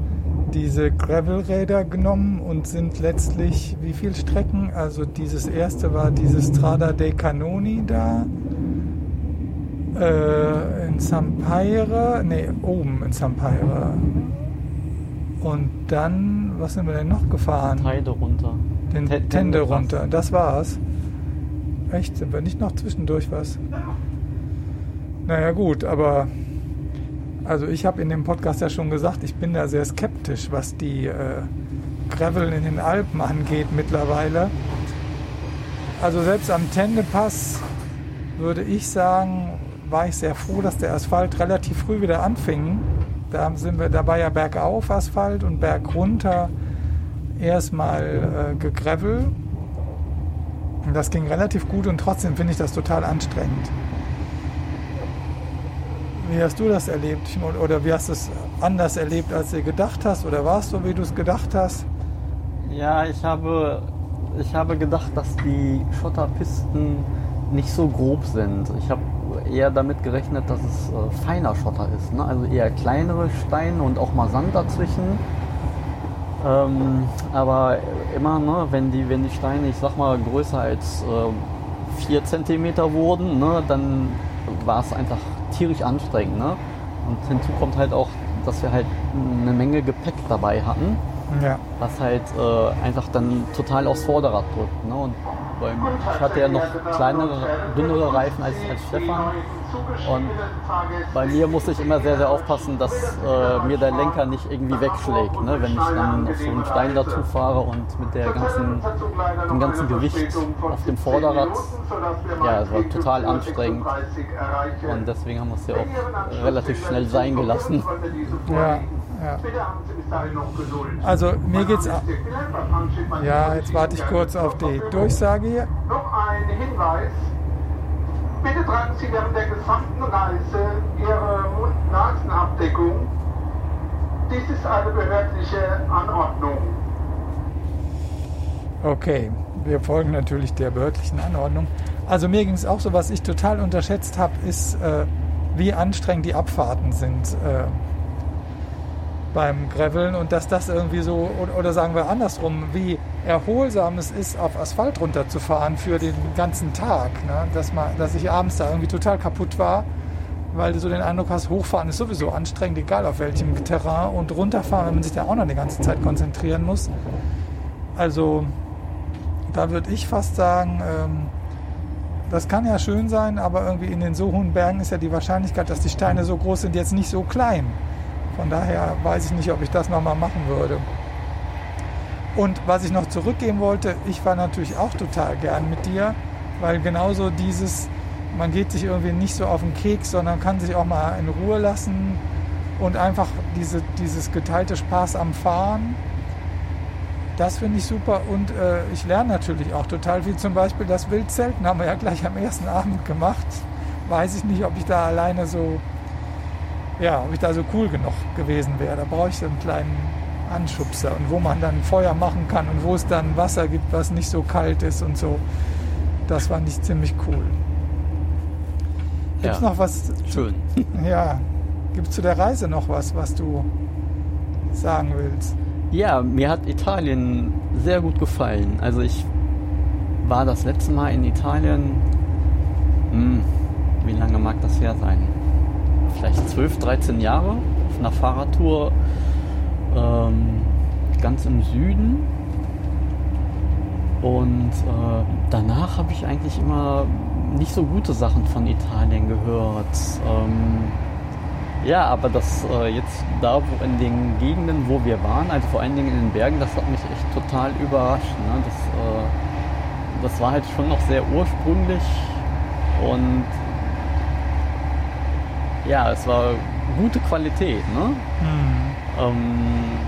diese Gravelräder genommen und sind letztlich wie viele Strecken? Also dieses erste war dieses Strada dei Canoni da Äh, in Zampire, nee, oben in Zampire. Und dann, was sind wir denn noch gefahren? Heide runter. Den Te- Tende runter. Das war's. Echt, sind wir nicht noch zwischendurch was? Naja gut, aber also ich habe in dem Podcast ja schon gesagt, ich bin da sehr skeptisch, was die äh, Gravel in den Alpen angeht mittlerweile. Also selbst am Tendepass würde ich sagen, war ich sehr froh, dass der Asphalt relativ früh wieder anfing. Da sind wir dabei ja bergauf Asphalt und bergunter erstmal äh, gegravel. Und das ging relativ gut und trotzdem finde ich das total anstrengend. Wie hast du das erlebt? Oder wie hast du es anders erlebt, als du gedacht hast? Oder war es so, wie du es gedacht hast? Ja, ich habe, ich habe gedacht, dass die Schotterpisten nicht so grob sind. Ich habe eher damit gerechnet, dass es äh, feiner Schotter ist. Ne? Also eher kleinere Steine und auch mal Sand dazwischen. Ähm, aber immer, ne, wenn, die, wenn die Steine, ich sag mal, größer als äh, 4 cm wurden, ne, dann war es einfach tierisch anstrengend. Ne? Und hinzu kommt halt auch, dass wir halt eine Menge Gepäck dabei hatten Ja. was halt äh, einfach dann total aufs Vorderrad drückt. Ne? Und beim, ich hatte ja noch kleinere, dünnere Reifen als, als Stefan. Und bei mir musste ich immer sehr, sehr aufpassen, dass äh, mir der Lenker nicht irgendwie wegschlägt. Ne? Wenn ich dann auf so einen Stein dazu fahre und mit der ganzen, dem ganzen Gewicht auf dem Vorderrad, ja, es war total anstrengend. Und deswegen haben wir es ja auch relativ schnell sein gelassen. Ja, ja. Also mir geht's Ja, jetzt warte ich kurz auf die Durchsage hier. Noch ein Hinweis. Bitte tragen Sie während der gesamten Reise Ihre Mund-Nasen-Abdeckung. Dies ist eine behördliche Anordnung. Okay, wir folgen natürlich der behördlichen Anordnung. Also mir ging es auch so, was ich total unterschätzt habe, ist, äh, wie anstrengend die Abfahrten sind äh, beim Graveln und dass das irgendwie so, oder, sagen wir andersrum, wie erholsam es ist, auf Asphalt runterzufahren für den ganzen Tag. Ne? Dass, man, dass ich abends da irgendwie total kaputt war, weil du so den Eindruck hast, hochfahren ist sowieso anstrengend, egal auf welchem Terrain und runterfahren, wenn man sich da auch noch die ganze Zeit konzentrieren muss. Also da würde ich fast sagen, ähm, das kann ja schön sein, aber irgendwie in den so hohen Bergen ist ja die Wahrscheinlichkeit, dass die Steine so groß sind, jetzt nicht so klein. Von daher weiß ich nicht, ob ich das nochmal machen würde. Und was ich noch zurückgeben wollte, ich war natürlich auch total gern mit dir, weil genauso dieses, man geht sich irgendwie nicht so auf den Keks, sondern kann sich auch mal in Ruhe lassen und einfach diese, dieses geteilte Spaß am Fahren. Das finde ich super und äh, ich lerne natürlich auch total viel. Zum Beispiel das Wildzelten haben wir ja gleich am ersten Abend gemacht. Weiß ich nicht, ob ich da alleine so, ja, ob ich da so cool genug gewesen wäre. Da brauche ich so einen kleinen Anschubser und wo man dann Feuer machen kann und wo es dann Wasser gibt, was nicht so kalt ist und so. Das fand ich ziemlich cool. Gibt es Ja. noch was? Schön. <laughs> Ja, gibt es zu der Reise noch was, was du sagen willst? Ja, mir hat Italien sehr gut gefallen. Also ich war das letzte Mal in Italien, hm, wie lange mag das her sein? Vielleicht 12, 13 Jahre auf einer Fahrradtour ähm, ganz im Süden. Und äh, danach habe ich eigentlich immer nicht so gute Sachen von Italien gehört. Ähm, ja, aber das äh, jetzt da wo in den Gegenden, wo wir waren, also vor allen Dingen in den Bergen, das hat mich echt total überrascht. Ne? Das, äh, das war halt schon noch sehr ursprünglich und ja, es war gute Qualität. Ne? Ähm,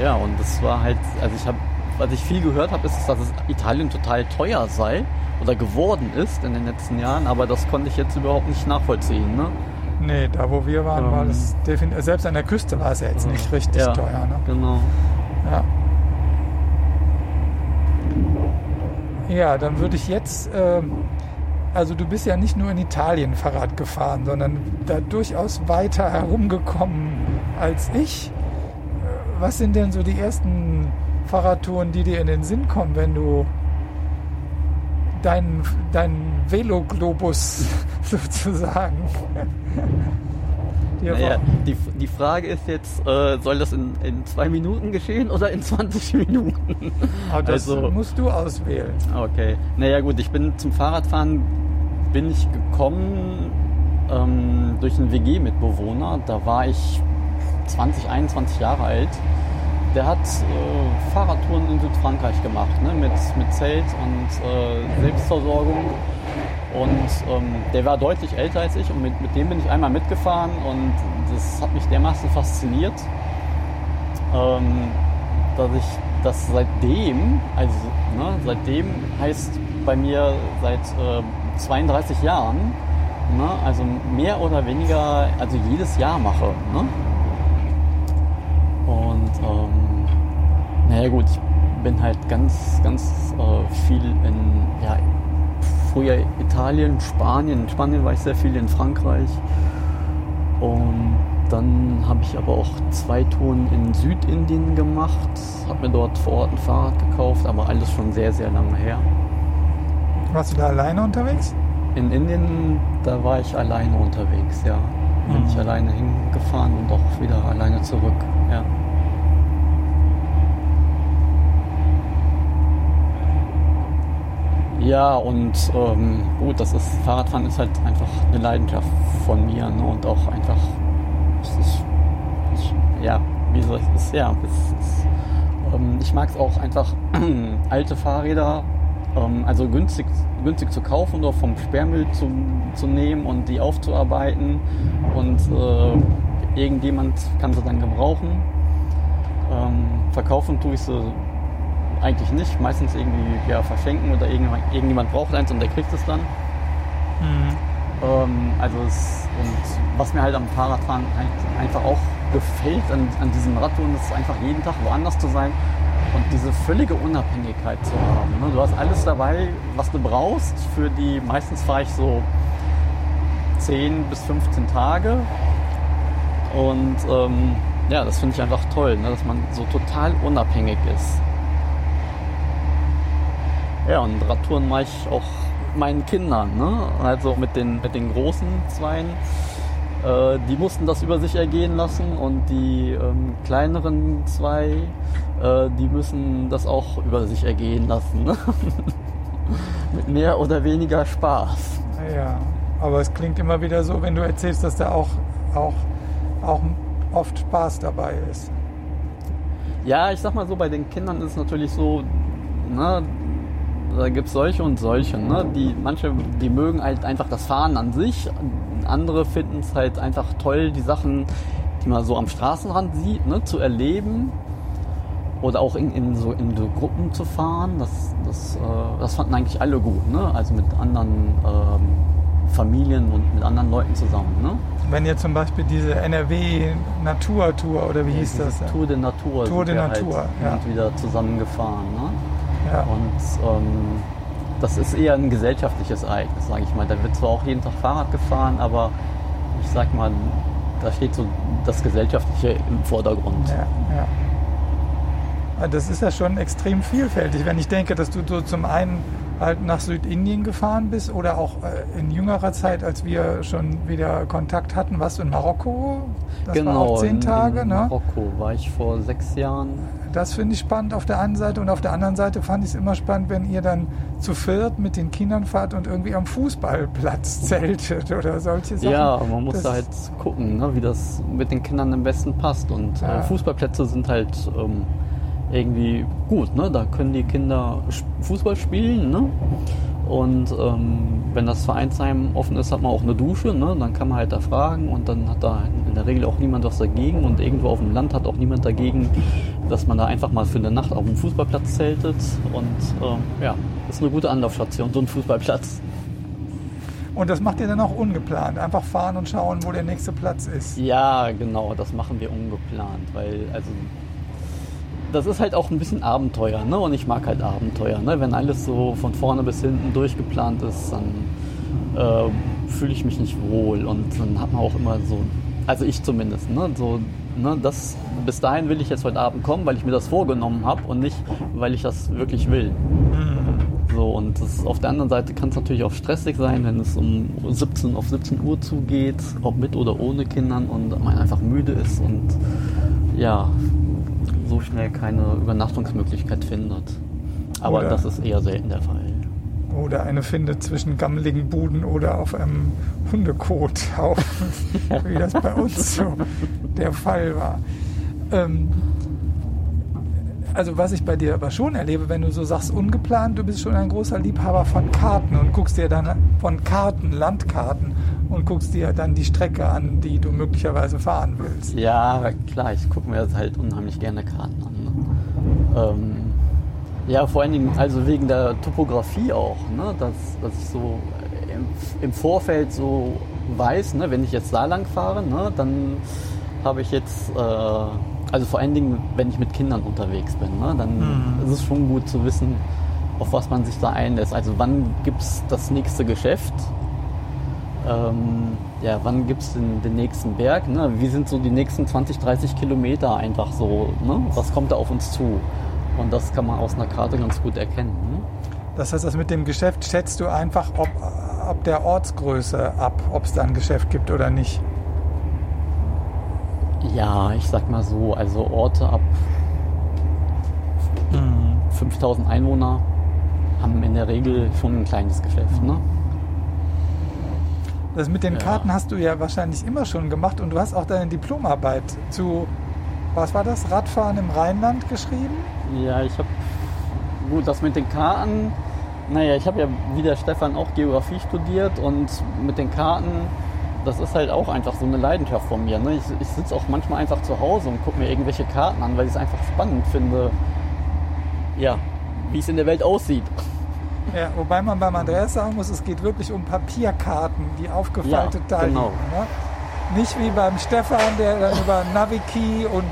ja, und das war halt, also ich habe, was ich viel gehört habe, ist, dass es Italien total teuer sei oder geworden ist in den letzten Jahren, aber das konnte ich jetzt überhaupt nicht nachvollziehen. Ne? Nee, da wo wir waren, war Ähm. das definitiv, selbst an der Küste war es ja jetzt nicht richtig ja, teuer. Ne? Genau. Ja. ja, dann würde ich jetzt, ähm, also du bist ja nicht nur in Italien Fahrrad gefahren, sondern da durchaus weiter herumgekommen als ich. Äh, Was sind denn so die ersten Fahrradtouren, die dir in den Sinn kommen, wenn du deinen, deinen Veloglobus <laughs> sozusagen. Die Naja, einfach- die, die Frage ist jetzt, äh, soll das in, in zwei Minuten geschehen oder in <laughs> 20 Minuten? Aber das also- musst du auswählen. Okay. Naja gut, ich bin zum Fahrradfahren bin ich gekommen ähm, durch einen WG-Mitbewohner. Da war ich 20, 21 Jahre alt. Der hat äh, Fahrradtouren in Südfrankreich gemacht, ne? mit, mit Zelt und äh, Selbstversorgung. Und ähm, der war deutlich älter als ich und mit, mit dem bin ich einmal mitgefahren und das hat mich dermaßen fasziniert, ähm, dass ich das seitdem, also ne, seitdem heißt bei mir seit äh, 32 Jahren, ne, also mehr oder weniger, also jedes Jahr mache. Ne? Und ähm, naja gut, ich bin halt ganz, ganz äh, viel in, ja, früher Italien, Spanien. In Spanien war ich sehr viel in Frankreich. Und dann habe ich aber auch zwei Touren in Südindien gemacht, habe mir dort vor Ort ein Fahrrad gekauft, aber alles schon sehr, sehr lange her. Warst du da alleine unterwegs? In Indien, da war ich alleine unterwegs, ja. Bin ich alleine hingefahren und auch wieder alleine zurück, ja. Ja, und ähm, gut, das ist, Fahrradfahren ist halt einfach eine Leidenschaft von mir ne? und auch einfach, es ist, ich, ja, wie soll ich es, ja, es ist, ähm, ich mag es auch einfach, <clears throat> alte Fahrräder, ähm, also günstig, günstig zu kaufen oder vom Sperrmüll zu, zu nehmen und die aufzuarbeiten und äh, irgendjemand kann sie dann gebrauchen. Ähm, verkaufen tue ich sie eigentlich nicht. Meistens irgendwie ja, verschenken oder irgendjemand, irgendjemand braucht eins und der kriegt es dann. Ähm, also es, und was mir halt am Fahrradfahren einfach auch gefällt an, an diesem Radtouren, ist einfach jeden Tag woanders zu sein und diese völlige Unabhängigkeit zu haben. Ne? Du hast alles dabei, was du brauchst. Für die meistens fahre ich so 10 bis 15 Tage. Und ähm, ja, das finde ich einfach toll, ne? dass man so total unabhängig ist. Ja, und Radtouren mache ich auch meinen Kindern. Ne? Also mit den, mit den großen Zweien. Äh, die mussten das über sich ergehen lassen und die ähm, kleineren zwei, äh, die müssen das auch über sich ergehen lassen. Ne? <laughs> mit mehr oder weniger Spaß. Ja, aber es klingt immer wieder so, wenn du erzählst, dass da auch, auch, auch oft Spaß dabei ist. Ja, ich sag mal so, bei den Kindern ist es natürlich so, ne, da gibt es solche und solche. Ne? Die, manche, die mögen halt einfach das Fahren an sich. Andere finden es halt einfach toll, die Sachen, die man so am Straßenrand sieht, ne, zu erleben. Oder auch in, in, so, in so Gruppen zu fahren. Das, das, äh, das fanden eigentlich alle gut. Ne? Also mit anderen ähm, Familien und mit anderen Leuten zusammen. Ne? Wenn ihr zum Beispiel diese NRW Naturtour oder wie hieß das? Tour de Natur. Tour de Natur, halt ja. wieder zusammengefahren. Ne? Ja. Und ähm, das ist eher ein gesellschaftliches Ereignis, sage ich mal. Da wird zwar auch jeden Tag Fahrrad gefahren, aber ich sag mal, da steht so das Gesellschaftliche im Vordergrund. Ja, ja. Aber Das ist ja schon extrem vielfältig, wenn ich denke, dass du so zum einen halt nach Südindien gefahren bist oder auch äh, in jüngerer Zeit, als wir schon wieder Kontakt hatten, warst du in Marokko? Das war auch zehn in, Tage, in ne? Marokko war ich vor sechs Jahren. Das finde ich spannend auf der einen Seite und auf der anderen Seite fand ich es immer spannend, wenn ihr dann zu viert mit den Kindern fahrt und irgendwie am Fußballplatz <laughs> zeltet oder solche Sachen. Ja, man muss Das- da halt gucken, ne, wie das mit den Kindern am besten passt. Und Ja. äh, Fußballplätze sind halt ähm, irgendwie gut. Ne? Da können die Kinder Fußball spielen. Ne? Und ähm, wenn das Vereinsheim offen ist, hat man auch eine Dusche. Ne? Dann kann man halt da fragen und dann hat da in der Regel auch niemand was dagegen. Und irgendwo auf dem Land hat auch niemand dagegen, dass man da einfach mal für eine Nacht auf dem Fußballplatz zeltet. Und ähm, ja, ist eine gute Anlaufstation, so ein Fußballplatz. Und das macht ihr dann auch ungeplant. Einfach fahren und schauen, wo der nächste Platz ist. Ja, genau, das machen wir ungeplant, weil also das ist halt auch ein bisschen Abenteuer, ne? Und ich mag halt Abenteuer, ne? Wenn alles so von vorne bis hinten durchgeplant ist, dann äh, fühle ich mich nicht wohl und dann hat man auch immer so, also ich zumindest, ne? So, ne? Das bis dahin will ich jetzt heute Abend kommen, weil ich mir das vorgenommen habe und nicht, weil ich das wirklich will. So So, und das, auf der anderen Seite kann es natürlich auch stressig sein, wenn es um 17 auf 17 Uhr zugeht, ob mit oder ohne Kindern und man einfach müde ist und ja, so schnell keine Übernachtungsmöglichkeit findet. Aber Oder- das ist eher selten der Fall. Oder eine findet zwischen gammeligen Buden oder auf einem Hundekothaufen, <laughs> wie das bei uns so der Fall war. Ähm, also was ich bei dir aber schon erlebe, wenn du so sagst, ungeplant, du bist schon ein großer Liebhaber von Karten und guckst dir dann von Karten, Landkarten und guckst dir dann die Strecke an, die du möglicherweise fahren willst. Ja, klar, ich gucke mir jetzt halt unheimlich gerne Karten an. Ne? Ähm, ja, vor allen Dingen, also wegen der Topografie auch, ne? dass, dass ich so im, im Vorfeld so weiß, ne? wenn ich jetzt da lang fahre, ne? dann habe ich jetzt, äh, also vor allen Dingen, wenn ich mit Kindern unterwegs bin, ne? dann ist es schon gut zu wissen, auf was man sich da einlässt. Also wann gibt es das nächste Geschäft? Ähm, ja, wann gibt es den, den nächsten Berg? Ne? Wie sind so die nächsten 20, 30 Kilometer einfach so? Ne? Was kommt da auf uns zu? Und das kann man aus einer Karte ganz gut erkennen. Ne? Das heißt, das mit dem Geschäft schätzt du einfach, ob, ob der Ortsgröße ab, ob es da ein Geschäft gibt oder nicht. Ja, ich sag mal so, also Orte ab 5000 Einwohner haben in der Regel schon ein kleines Geschäft. Ne? Das mit den Ja. Karten hast du ja wahrscheinlich immer schon gemacht und du hast auch deine Diplomarbeit zu, was war das, Radfahren im Rheinland geschrieben? Ja, ich habe gut das mit den Karten. Naja, ich habe ja wie der Stefan auch Geografie studiert und mit den Karten, das ist halt auch einfach so eine Leidenschaft von mir. Ne? Ich, ich sitze auch manchmal einfach zu Hause und gucke mir irgendwelche Karten an, weil ich es einfach spannend finde, ja, wie es in der Welt aussieht. Ja, wobei man beim Andreas sagen muss, es geht wirklich um Papierkarten, die aufgefaltet Ja, da genau. liegen. Ne? Nicht wie beim Stefan, der dann über Naviki und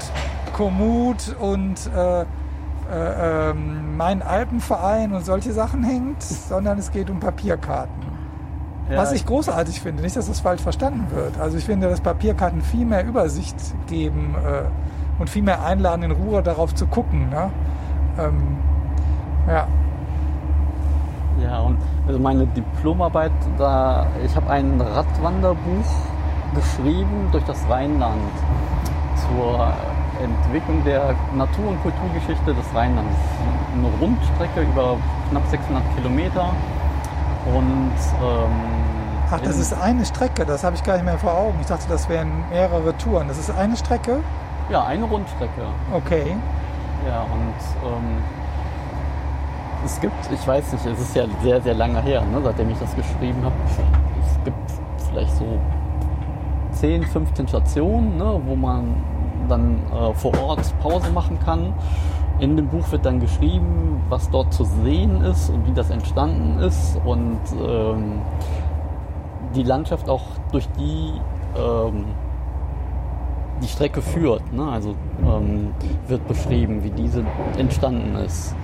Komoot und äh, äh, ähm, mein Alpenverein und solche Sachen hängt, sondern es geht um Papierkarten. Ja, Was ich großartig finde, nicht, dass das falsch verstanden wird. Also ich finde, dass Papierkarten viel mehr Übersicht geben äh, und viel mehr einladen, in Ruhe darauf zu gucken. Ne? Ähm, ja, Ja, und also meine Diplomarbeit, da, ich habe ein Radwanderbuch geschrieben durch das Rheinland zur Entwicklung der Natur- und Kulturgeschichte des Rheinlands. Eine Rundstrecke über knapp 600 Kilometer und ähm, Ach, das ist eine Strecke, das habe ich gar nicht mehr vor Augen. Ich dachte, das wären mehrere Touren. Das ist eine Strecke? ja eine Rundstrecke. Okay. Ja, und ähm, es gibt, ich weiß nicht, es ist ja sehr, sehr lange her, ne, seitdem ich das geschrieben habe. Es gibt vielleicht so 10, 15 Stationen, ne, wo man dann äh, vor Ort Pause machen kann. In dem Buch wird dann geschrieben, was dort zu sehen ist und wie das entstanden ist und ähm, die Landschaft auch durch die ähm, die Strecke führt. Ne? Also ähm, wird beschrieben, wie diese entstanden ist.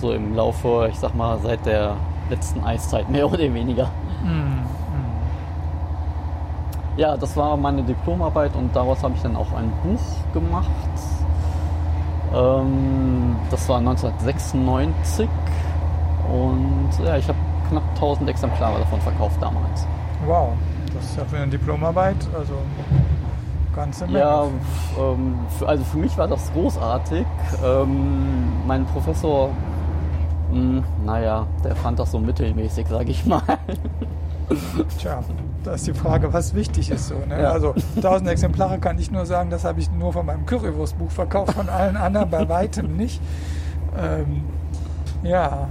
So im Laufe, ich sag mal, seit der letzten Eiszeit, mehr oder weniger. Ja, das war meine Diplomarbeit und daraus habe ich dann auch ein Buch gemacht. Ähm, das war 1996 und ja, ich habe knapp 1000 Exemplare davon verkauft damals. Wow. Das ist ja für eine Diplomarbeit, also ganze Menge. Ja, ähm, also für mich war das großartig. Ähm, mein Professor, mh, naja, der fand das so mittelmäßig, sag ich mal. Tja, da ist die Frage, was wichtig ist so. Ne? Ja. Also 1000 Exemplare kann ich nur sagen, das habe ich nur von meinem Currywurstbuch verkauft, von allen anderen bei weitem nicht. Ähm, ja.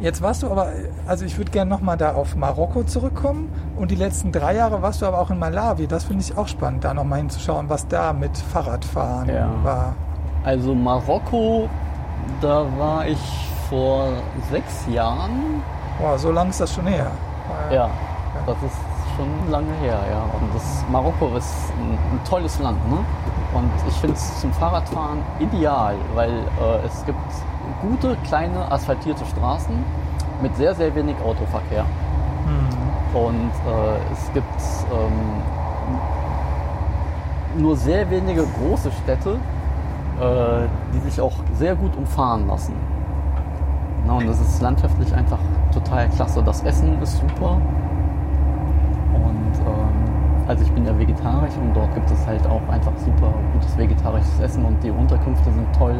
Jetzt warst du aber, also ich würde gerne nochmal da auf Marokko zurückkommen und die letzten drei Jahre warst du aber auch in Malawi. Das finde ich auch spannend, da nochmal hinzuschauen, was da mit Fahrradfahren Ja. war. Also Marokko, da war ich vor sechs Jahren. Boah, so lang ist das schon her. Ja, das ist schon lange her, ja. Und das Marokko ist ein, ein tolles Land, ne? Und ich finde es zum Fahrradfahren ideal, weil äh, es gibt gute, kleine, asphaltierte Straßen mit sehr, sehr wenig Autoverkehr. Und äh, es gibt ähm, nur sehr wenige große Städte, die sich auch sehr gut umfahren lassen. Ne? Und es ist landschaftlich einfach total klasse. Das Essen ist super. Und ähm, also ich bin ja vegetarisch und dort gibt es halt auch einfach super gutes vegetarisches Essen und die Unterkünfte sind toll.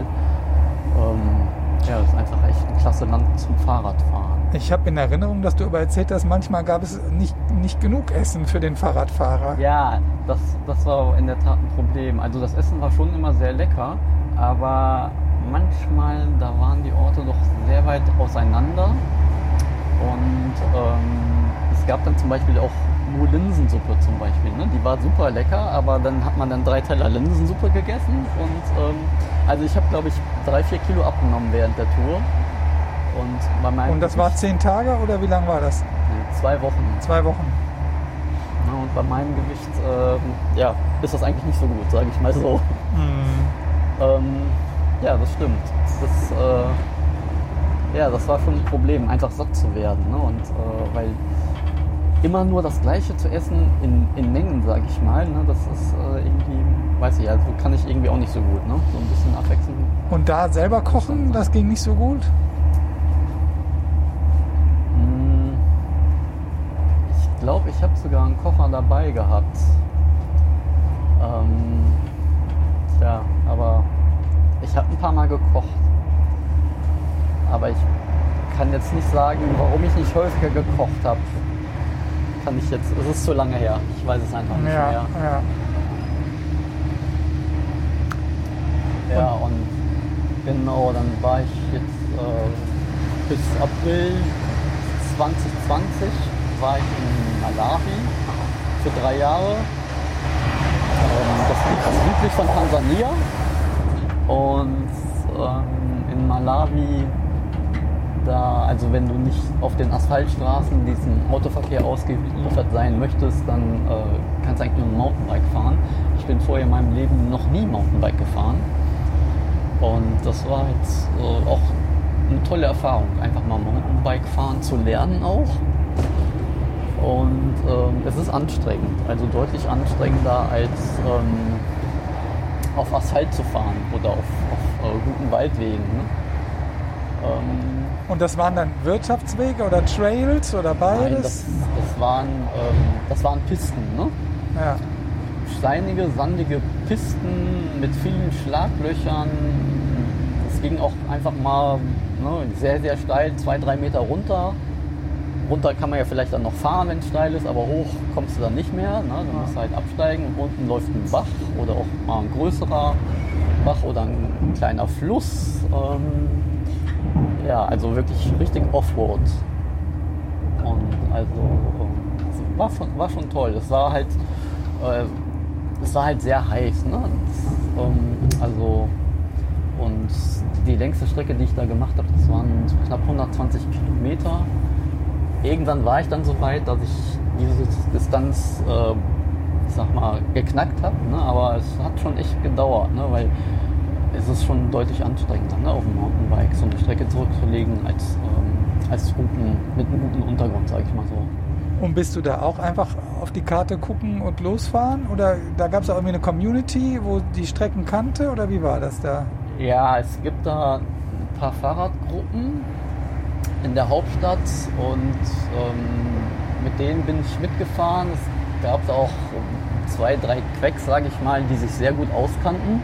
Ähm, ja, es ist einfach echt ein klasse Land zum Fahrradfahren. Ich habe in Erinnerung, dass du aber erzählt hast, manchmal gab es nicht, nicht genug Essen für den Fahrradfahrer. Ja, das, das war in der Tat ein Problem. Also das Essen war schon immer sehr lecker, aber manchmal, da waren die Orte doch sehr weit auseinander. Und ähm, es gab dann zum Beispiel auch nur Linsensuppe zum Beispiel. Ne? Die war super lecker, aber dann hat man dann drei Teller Linsensuppe gegessen. Und ähm, also ich habe, glaube ich, drei, vier Kilo abgenommen während der Tour. Und, bei meinem Und das war zehn Tage oder wie lang war das? Nee, zwei Wochen. Zwei Wochen. Ja, und bei meinem Gewicht ähm, ja, ist das eigentlich nicht so gut, sage ich mal so. <laughs> Ähm, ja, das stimmt. Das, äh, ja, das war schon ein Problem, einfach satt zu werden. Ne? Und äh, weil immer nur das Gleiche zu essen in, in Mengen, sage ich mal, ne? das ist äh, irgendwie, weiß ich, also kann ich irgendwie auch nicht so gut. Ne? So ein bisschen abwechseln. Und da selber kochen, das ging nicht so gut? Hm, Ich glaube, ich habe sogar einen Kocher dabei gehabt. Ähm, ja, aber ich habe ein paar Mal gekocht. Aber ich kann jetzt nicht sagen, warum ich nicht häufiger gekocht habe. Kann ich jetzt, es ist zu lange her. Ich weiß es einfach nicht Ja, mehr. ja. Ja, und genau, dann war ich jetzt äh, bis April 2020 war ich in Malawi für drei Jahre. Ähm, das liegt südlich von Tansania. Und ähm, in Malawi, da, also wenn du nicht auf den Asphaltstraßen diesem Autoverkehr ausgeliefert sein möchtest, dann äh, kannst du eigentlich nur ein Mountainbike fahren. Ich bin vorher in meinem Leben noch nie Mountainbike gefahren. Und das war jetzt äh, auch eine tolle Erfahrung, einfach mal Mountainbike fahren zu lernen auch. Und ähm, es ist anstrengend, also deutlich anstrengender als ähm, auf Asphalt zu fahren oder auf, auf äh, guten Waldwegen. Ne? Ähm, Und das waren dann Wirtschaftswege oder Trails oder nein, beides? das, das, waren, ähm, das waren Pisten. Ne? ja. steinige, sandige Pisten mit vielen Schlaglöchern. Es ging auch einfach mal ne, sehr, sehr steil, zwei, drei Meter runter. Runter kann man ja vielleicht dann noch fahren, wenn es steil ist, aber hoch kommst du dann nicht mehr. Ne? Du musst halt absteigen und unten läuft ein Bach oder auch mal ein größerer Bach oder ein kleiner Fluss. Ähm, ja, also wirklich richtig Offroad. Und also es war schon, war schon toll. Es war halt, äh, es war halt sehr heiß. Ne? Das, ähm, also und die längste Strecke, die ich da gemacht habe, das waren knapp 120 Kilometer. Irgendwann war ich dann so weit, dass ich diese Distanz, äh, ich sag mal, geknackt habe. Ne? Aber es hat schon echt gedauert, ne? weil es ist schon deutlich anstrengender, ne? auf dem Mountainbike so eine Strecke zurückzulegen als, ähm, als guten, mit einem guten Untergrund, sage ich mal so. Und bist du da auch einfach auf die Karte gucken und losfahren? Oder da gab es auch irgendwie eine Community, wo die Strecken kannte? Oder wie war das da? Ja, es gibt da ein paar Fahrradgruppen in der Hauptstadt und ähm, mit denen bin ich mitgefahren. Es gab auch zwei, drei Quecks, sage ich mal, die sich sehr gut auskannten.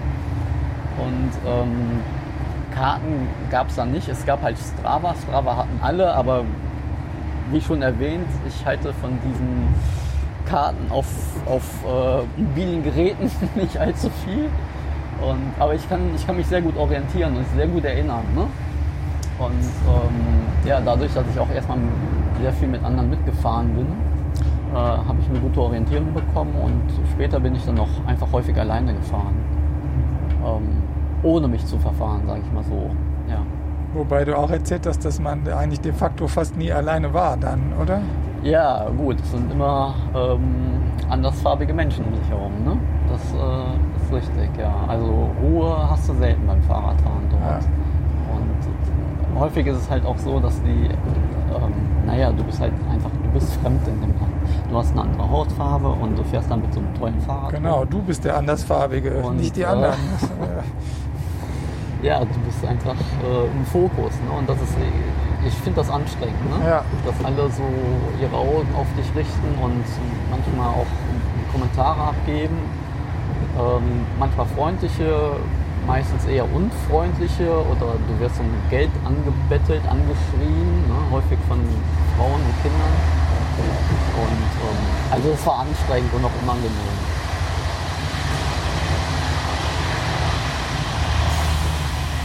Und ähm, Karten gab es da nicht. Es gab halt Strava. Strava hatten alle, aber wie schon erwähnt, ich halte von diesen Karten auf, auf äh, mobilen Geräten <laughs> nicht allzu viel. Und, aber ich kann, ich kann mich sehr gut orientieren und sehr gut erinnern. Ne? Und ähm, ja, dadurch, dass ich auch erstmal sehr viel mit anderen mitgefahren bin, äh, habe ich eine gute Orientierung bekommen und später bin ich dann noch einfach häufig alleine gefahren. Ähm, ohne mich zu verfahren, sage ich mal so. Ja. Wobei du auch erzählt hast, dass man eigentlich de facto fast nie alleine war dann, oder? Ja, gut, es sind immer ähm, andersfarbige Menschen um sich herum, ne? Das äh, ist richtig, ja. Also Ruhe hast du selten beim Fahrradfahren dort. Ja. Und äh, häufig ist es halt auch so, dass die, ähm, naja, du bist halt einfach, du bist fremd in dem Land. Du hast eine andere Hautfarbe und du fährst dann mit so einem tollen Fahrrad. Genau, du bist der Andersfarbige, Und, nicht die äh, anderen. <laughs> ja, du bist einfach äh, im Fokus. Ne? Und das ist, ich finde das anstrengend, ne? Ja. dass alle so ihre Augen auf dich richten und manchmal auch Kommentare abgeben. Ähm, manchmal freundliche, meistens eher unfreundliche oder du wirst um Geld angebettelt, angeschrien, ne? häufig von Frauen und Kindern. Und ähm, also es war anstrengend und auch unangenehm.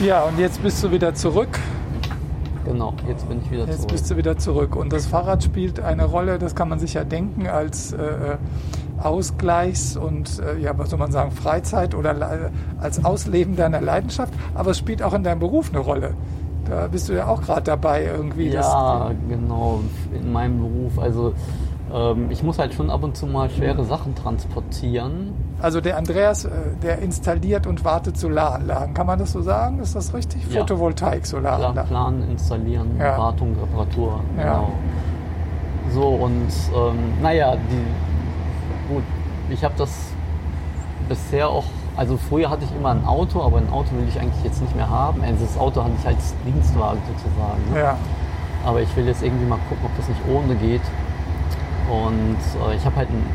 Ja, und jetzt bist du wieder zurück. Genau, jetzt bin ich wieder Jetzt zurück. bist du wieder zurück. Und das Fahrrad spielt eine Rolle, das kann man sich ja denken, als äh, Ausgleichs- und, äh, ja, was soll man sagen, Freizeit oder als Ausleben deiner Leidenschaft. Aber es spielt auch in deinem Beruf eine Rolle. Da bist du ja auch gerade dabei irgendwie. Ja, genau, in meinem Beruf. Also ähm, ich muss halt schon ab und zu mal schwere Sachen transportieren. Also der Andreas, äh, der installiert und wartet Solaranlagen. Kann man das so sagen? Ist das richtig? Ja. Plan, Photovoltaik-Solaranlagen. planen, installieren, Ja. Wartung, Reparatur. Ja. Genau. So und ähm, naja, die, gut, ich habe das bisher auch, also früher hatte ich immer ein Auto, aber ein Auto will ich eigentlich jetzt nicht mehr haben. Also das Auto hatte ich als Dienstwagen sozusagen. Ne? Ja. Aber ich will jetzt irgendwie mal gucken, ob das nicht ohne geht. Und äh, ich habe halt ein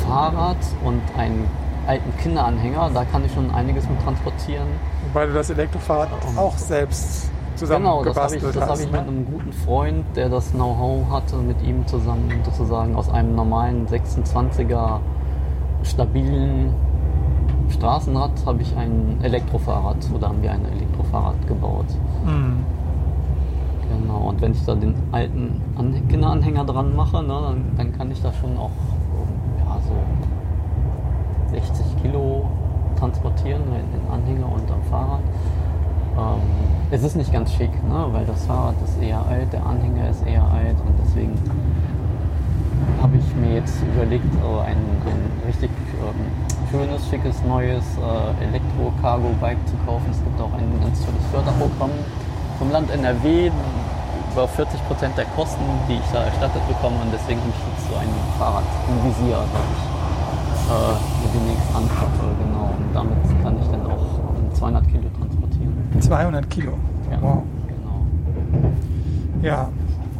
Elektrofahrrad und einen alten Kinderanhänger. Da kann ich schon einiges mit transportieren. Weil du das Elektrofahrrad Um, auch selbst Genau, das habe ich, hab ich ne? mit einem guten Freund, der das Know-how hatte, mit ihm zusammen sozusagen aus einem normalen 26er stabilen Straßenrad habe ich ein Elektrofahrrad oder haben wir ein Elektrofahrrad gebaut. Mhm. Genau, und wenn ich da den alten An Kinderanhänger dran mache, ne, dann, dann kann ich da schon auch so 60 Kilo transportieren, ne, den Anhänger und am Fahrrad. Ähm, es ist nicht ganz schick, ne, weil das Fahrrad ist eher alt, der Anhänger ist eher alt und deswegen habe ich mir jetzt überlegt, äh, ein, ein richtig ähm, schönes, schickes, neues äh, Elektro-Cargo-Bike zu kaufen. Es gibt auch ein ganz tolles Förderprogramm vom Land NRW, über 40 Prozent der Kosten, die ich da erstattet bekomme. Und deswegen habe ich jetzt so ein Fahrrad im Visier, das ich äh, mir demnächst anschaffe. Genau. Und damit kann ich dann auch ähm, 200 Kilo transportieren. 200 Kilo. Ja, Wow. genau. Ja,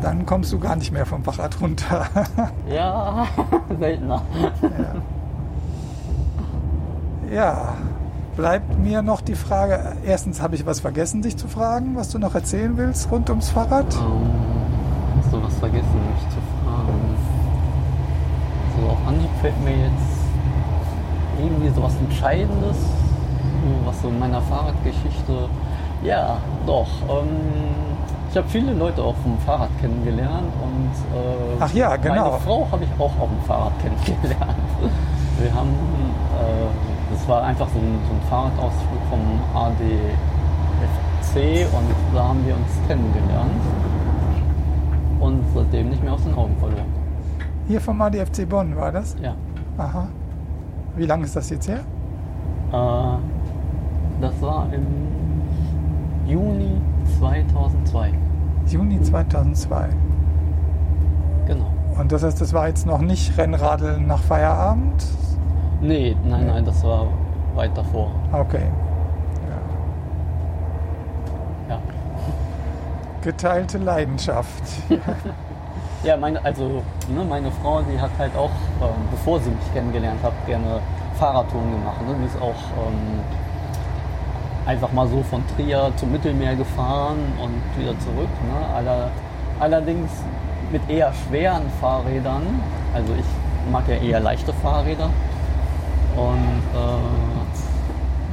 dann kommst du gar nicht mehr vom Fahrrad runter. <laughs> Ja, <laughs> seltener. ja, bleibt mir noch die Frage, erstens habe ich was vergessen, dich zu fragen, was du noch erzählen willst rund ums Fahrrad? Ähm, hast du was vergessen, mich zu fragen? So, auf Anhieb fällt mir jetzt irgendwie so was Entscheidendes, was so in meiner Fahrradgeschichte. Ja, doch. Ähm, ich habe viele Leute auch vom Fahrrad kennengelernt und äh, Ach ja, genau. meine Frau habe ich auch auf dem Fahrrad kennengelernt. Wir haben, äh, das war einfach so ein, so ein Fahrradausflug vom ADFC und da haben wir uns kennengelernt und seitdem nicht mehr aus den Augen verloren. Hier vom ADFC Bonn war das? Ja. Aha. Wie lange ist das jetzt her? Äh, das war im Juni 2002. Juni 2002. Genau. Und das heißt, das war jetzt noch nicht Rennradeln nach Feierabend? Nee, nein, nein, das war weit davor. Okay. Ja. Geteilte Leidenschaft. <laughs> Ja, meine, also ne, meine Frau, die hat halt auch, ähm, bevor sie mich kennengelernt hat, gerne Fahrradtouren gemacht. Ne? Die ist auch ähm, einfach mal so von Trier zum Mittelmeer gefahren und wieder zurück. Ne? Aller, allerdings mit eher schweren Fahrrädern. Also ich mag ja eher leichte Fahrräder. Und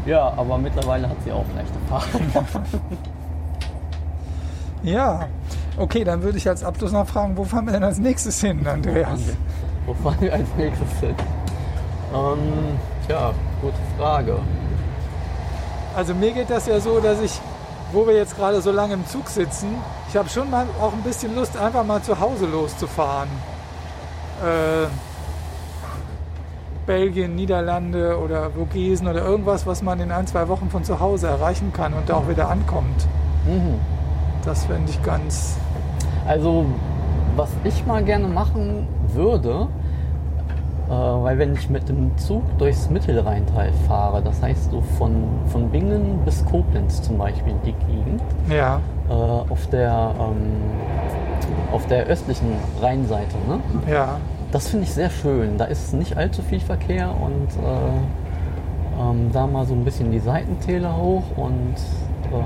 äh, ja, aber mittlerweile hat sie auch leichte Fahrräder. <laughs> Ja, okay, dann würde ich als Abschluss noch fragen, wo fahren wir denn als nächstes hin, Andreas? Wo fahren wir als nächstes hin? Ähm, tja, gute Frage. Also mir geht das ja so, dass ich, wo wir jetzt gerade so lange im Zug sitzen, ich habe schon mal auch ein bisschen Lust, einfach mal zu Hause loszufahren. Äh, Belgien, Niederlande oder Vogesen oder irgendwas, was man in ein, zwei Wochen von zu Hause erreichen kann und auch wieder ankommt. Mhm. Das fände ich ganz. Also, was ich mal gerne machen würde, Äh, weil wenn ich mit dem Zug durchs Mittelrheintal fahre, das heißt so von, von Bingen bis Koblenz zum Beispiel die Gegend, Ja, äh, auf, der, ähm, auf der östlichen Rheinseite, ne? ja. Das finde ich sehr schön. Da ist nicht allzu viel Verkehr und äh, ähm, da mal so ein bisschen die Seitentäler hoch und ähm,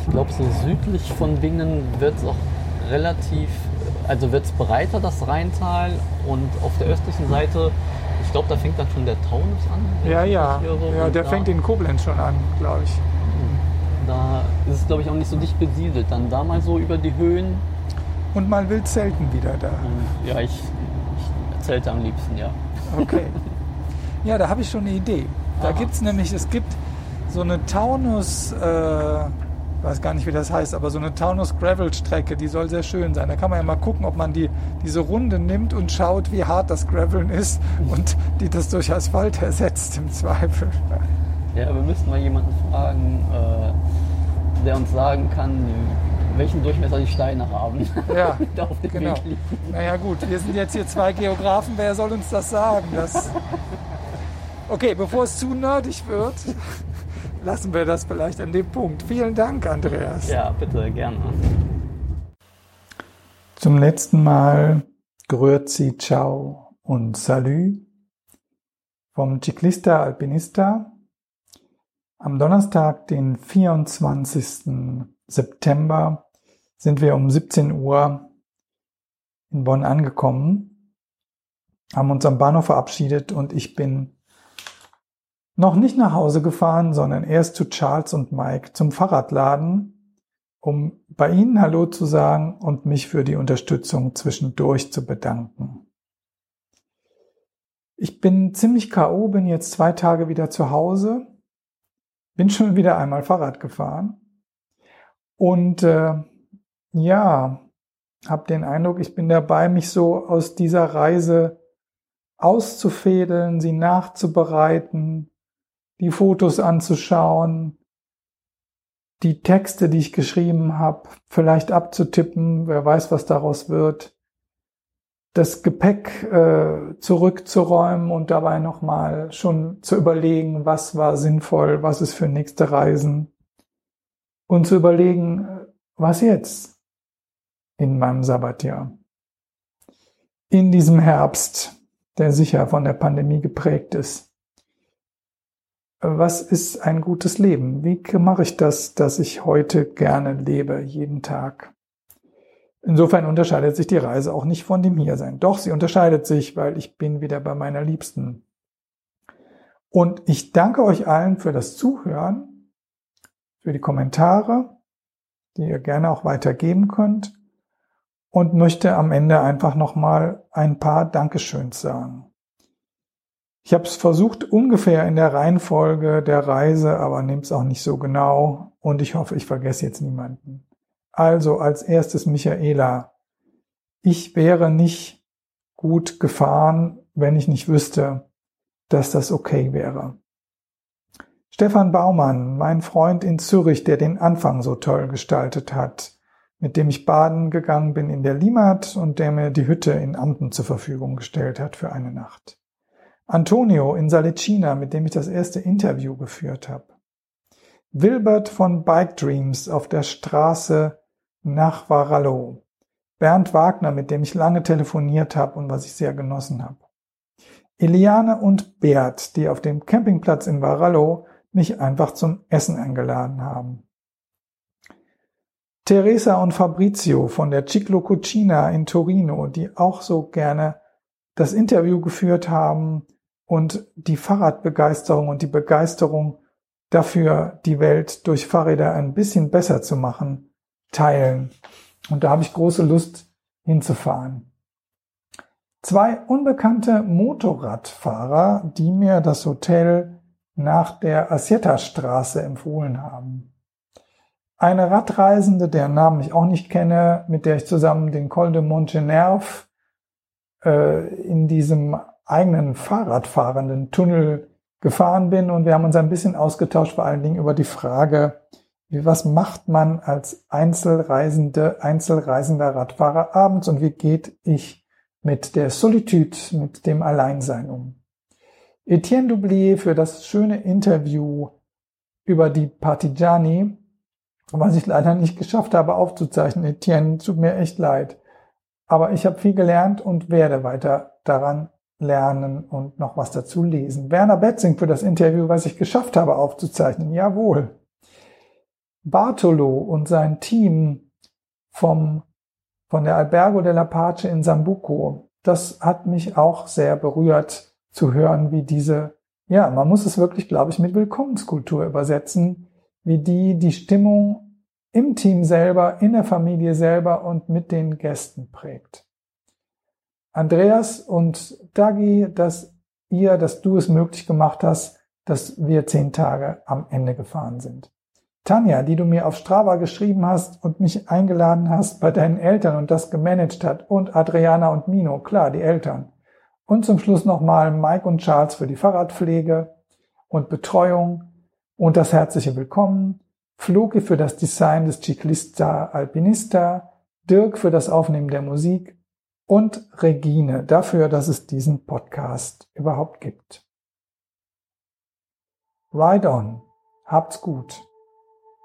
ich glaube so südlich von Bingen wird es auch relativ, also wird es breiter, das Rheintal und auf der östlichen Seite, ich glaube, da fängt dann schon der Taunus an. Ja, ja. irre. Ja, der da, fängt in Koblenz schon an, glaube ich. Da ist es, glaube ich, auch nicht so dicht besiedelt. Dann da mal so über die Höhen. Und mal wild selten wieder da. Ja, ich, ich erzählte am liebsten, ja. Okay. <laughs> Ja, da habe ich schon eine Idee. Da Aha. gibt es nämlich, es gibt so eine Taunus, äh, weiß gar nicht, wie das heißt, aber so eine Taunus-Gravel-Strecke, die soll sehr schön sein. Da kann man ja mal gucken, ob man die, diese Runde nimmt und schaut, wie hart das Graveln ist und die das durch Asphalt ersetzt im Zweifel. Ja, wir müssten mal jemanden fragen, äh, der uns sagen kann, welchen Durchmesser die Steine haben. Ja, <laughs> auf dem genau. Weg liegen. Naja gut, wir sind jetzt hier zwei Geografen, wer soll uns das sagen? Das okay, bevor es zu nerdig wird, <laughs> lassen wir das vielleicht an dem Punkt. Vielen Dank, Andreas. Ja, bitte, gerne. Zum letzten Mal Grüezi, Ciao und Salü vom Ciclista Alpinista am Donnerstag, den 24. September, sind wir um 17 Uhr in Bonn angekommen, haben uns am Bahnhof verabschiedet und ich bin noch nicht nach Hause gefahren, sondern erst zu Charles und Mike zum Fahrradladen, um bei Ihnen Hallo zu sagen und mich für die Unterstützung zwischendurch zu bedanken. Ich bin ziemlich K.O., bin jetzt zwei Tage wieder zu Hause, bin schon wieder einmal Fahrrad gefahren und äh, ja, habe den Eindruck, ich bin dabei, mich so aus dieser Reise auszufädeln, sie nachzubereiten, die Fotos anzuschauen, die Texte, die ich geschrieben habe, vielleicht abzutippen, wer weiß, was daraus wird, das Gepäck äh, zurückzuräumen und dabei nochmal schon zu überlegen, was war sinnvoll, was ist für nächste Reisen. Und zu überlegen, äh, was jetzt in meinem Sabbatjahr. In diesem Herbst, der sicher von der Pandemie geprägt ist was ist ein gutes Leben? Wie mache ich das, dass ich heute gerne lebe, jeden Tag? Insofern unterscheidet sich die Reise auch nicht von dem Hiersein. Doch, sie unterscheidet sich, weil ich bin wieder bei meiner Liebsten. Und ich danke euch allen für das Zuhören, für die Kommentare, die ihr gerne auch weitergeben könnt und möchte am Ende einfach nochmal ein paar Dankeschöns sagen. Ich habe es versucht ungefähr in der Reihenfolge der Reise, aber nehmt es auch nicht so genau und ich hoffe, ich vergesse jetzt niemanden. Also als erstes Michaela. Ich wäre nicht gut gefahren, wenn ich nicht wüsste, dass das okay wäre. Stefan Baumann, mein Freund in Zürich, der den Anfang so toll gestaltet hat, mit dem ich baden gegangen bin in der Limmat und der mir die Hütte in Amten zur Verfügung gestellt hat für eine Nacht. Antonio in Salicina, mit dem ich das erste Interview geführt habe. Wilbert von Bike Dreams auf der Straße nach Varallo. Bernd Wagner, mit dem ich lange telefoniert habe und was ich sehr genossen habe. Eliane und Bert, die auf dem Campingplatz in Varallo mich einfach zum Essen eingeladen haben. Teresa und Fabrizio von der Ciclo Cucina in Torino, die auch so gerne das Interview geführt haben und die Fahrradbegeisterung und die Begeisterung dafür, die Welt durch Fahrräder ein bisschen besser zu machen, teilen. Und da habe ich große Lust hinzufahren. Zwei unbekannte Motorradfahrer, die mir das Hotel nach der Asieta-Straße empfohlen haben. Eine Radreisende, deren Namen ich auch nicht kenne, mit der ich zusammen den Col de Montgenerve äh, in diesem eigenen Fahrradfahrenden Tunnel gefahren bin und wir haben uns ein bisschen ausgetauscht, vor allen Dingen über die Frage, wie, was macht man als Einzelreisende, Einzelreisender Radfahrer abends und wie geht ich mit der Solitude, mit dem Alleinsein um. Etienne Doublier für das schöne Interview über die Partigiani, was ich leider nicht geschafft habe aufzuzeichnen. Etienne, tut mir echt leid. Aber ich habe viel gelernt und werde weiter daran lernen und noch was dazu lesen. Werner Betzing für das Interview, was ich geschafft habe aufzuzeichnen. Jawohl. Bartolo und sein Team vom, von der Albergo della Pace in Sambuco, das hat mich auch sehr berührt zu hören, wie diese, ja, man muss es wirklich, glaube ich, mit Willkommenskultur übersetzen, wie die die Stimmung im Team selber, in der Familie selber und mit den Gästen prägt. Andreas und Dagi, dass ihr, dass du es möglich gemacht hast, dass wir zehn Tage am Ende gefahren sind. Tanja, die du mir auf Strava geschrieben hast und mich eingeladen hast bei deinen Eltern und das gemanagt hat und Adriana und Mino, klar, die Eltern. Und zum Schluss nochmal Mike und Charles für die Fahrradpflege und Betreuung und das herzliche Willkommen, Floki für das Design des Ciclista Alpinista, Dirk für das Aufnehmen der Musik und Regine dafür, dass es diesen Podcast überhaupt gibt. Ride on. Habt's gut.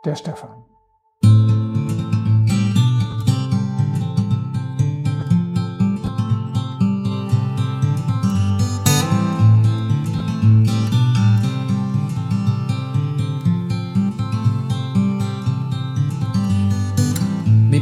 Der Stefan.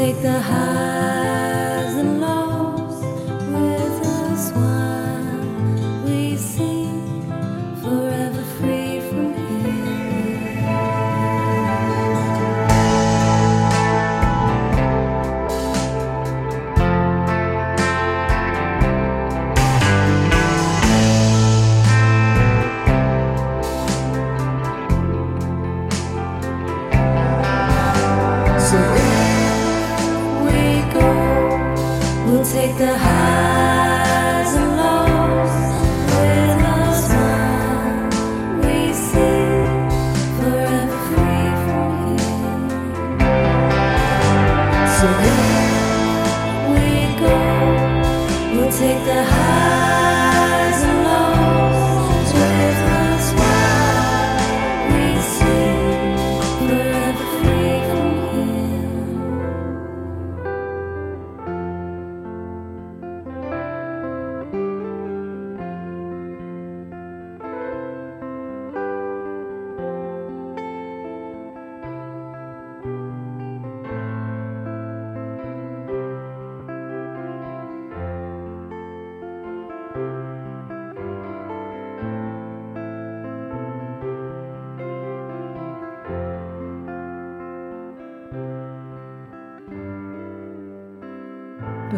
take the highs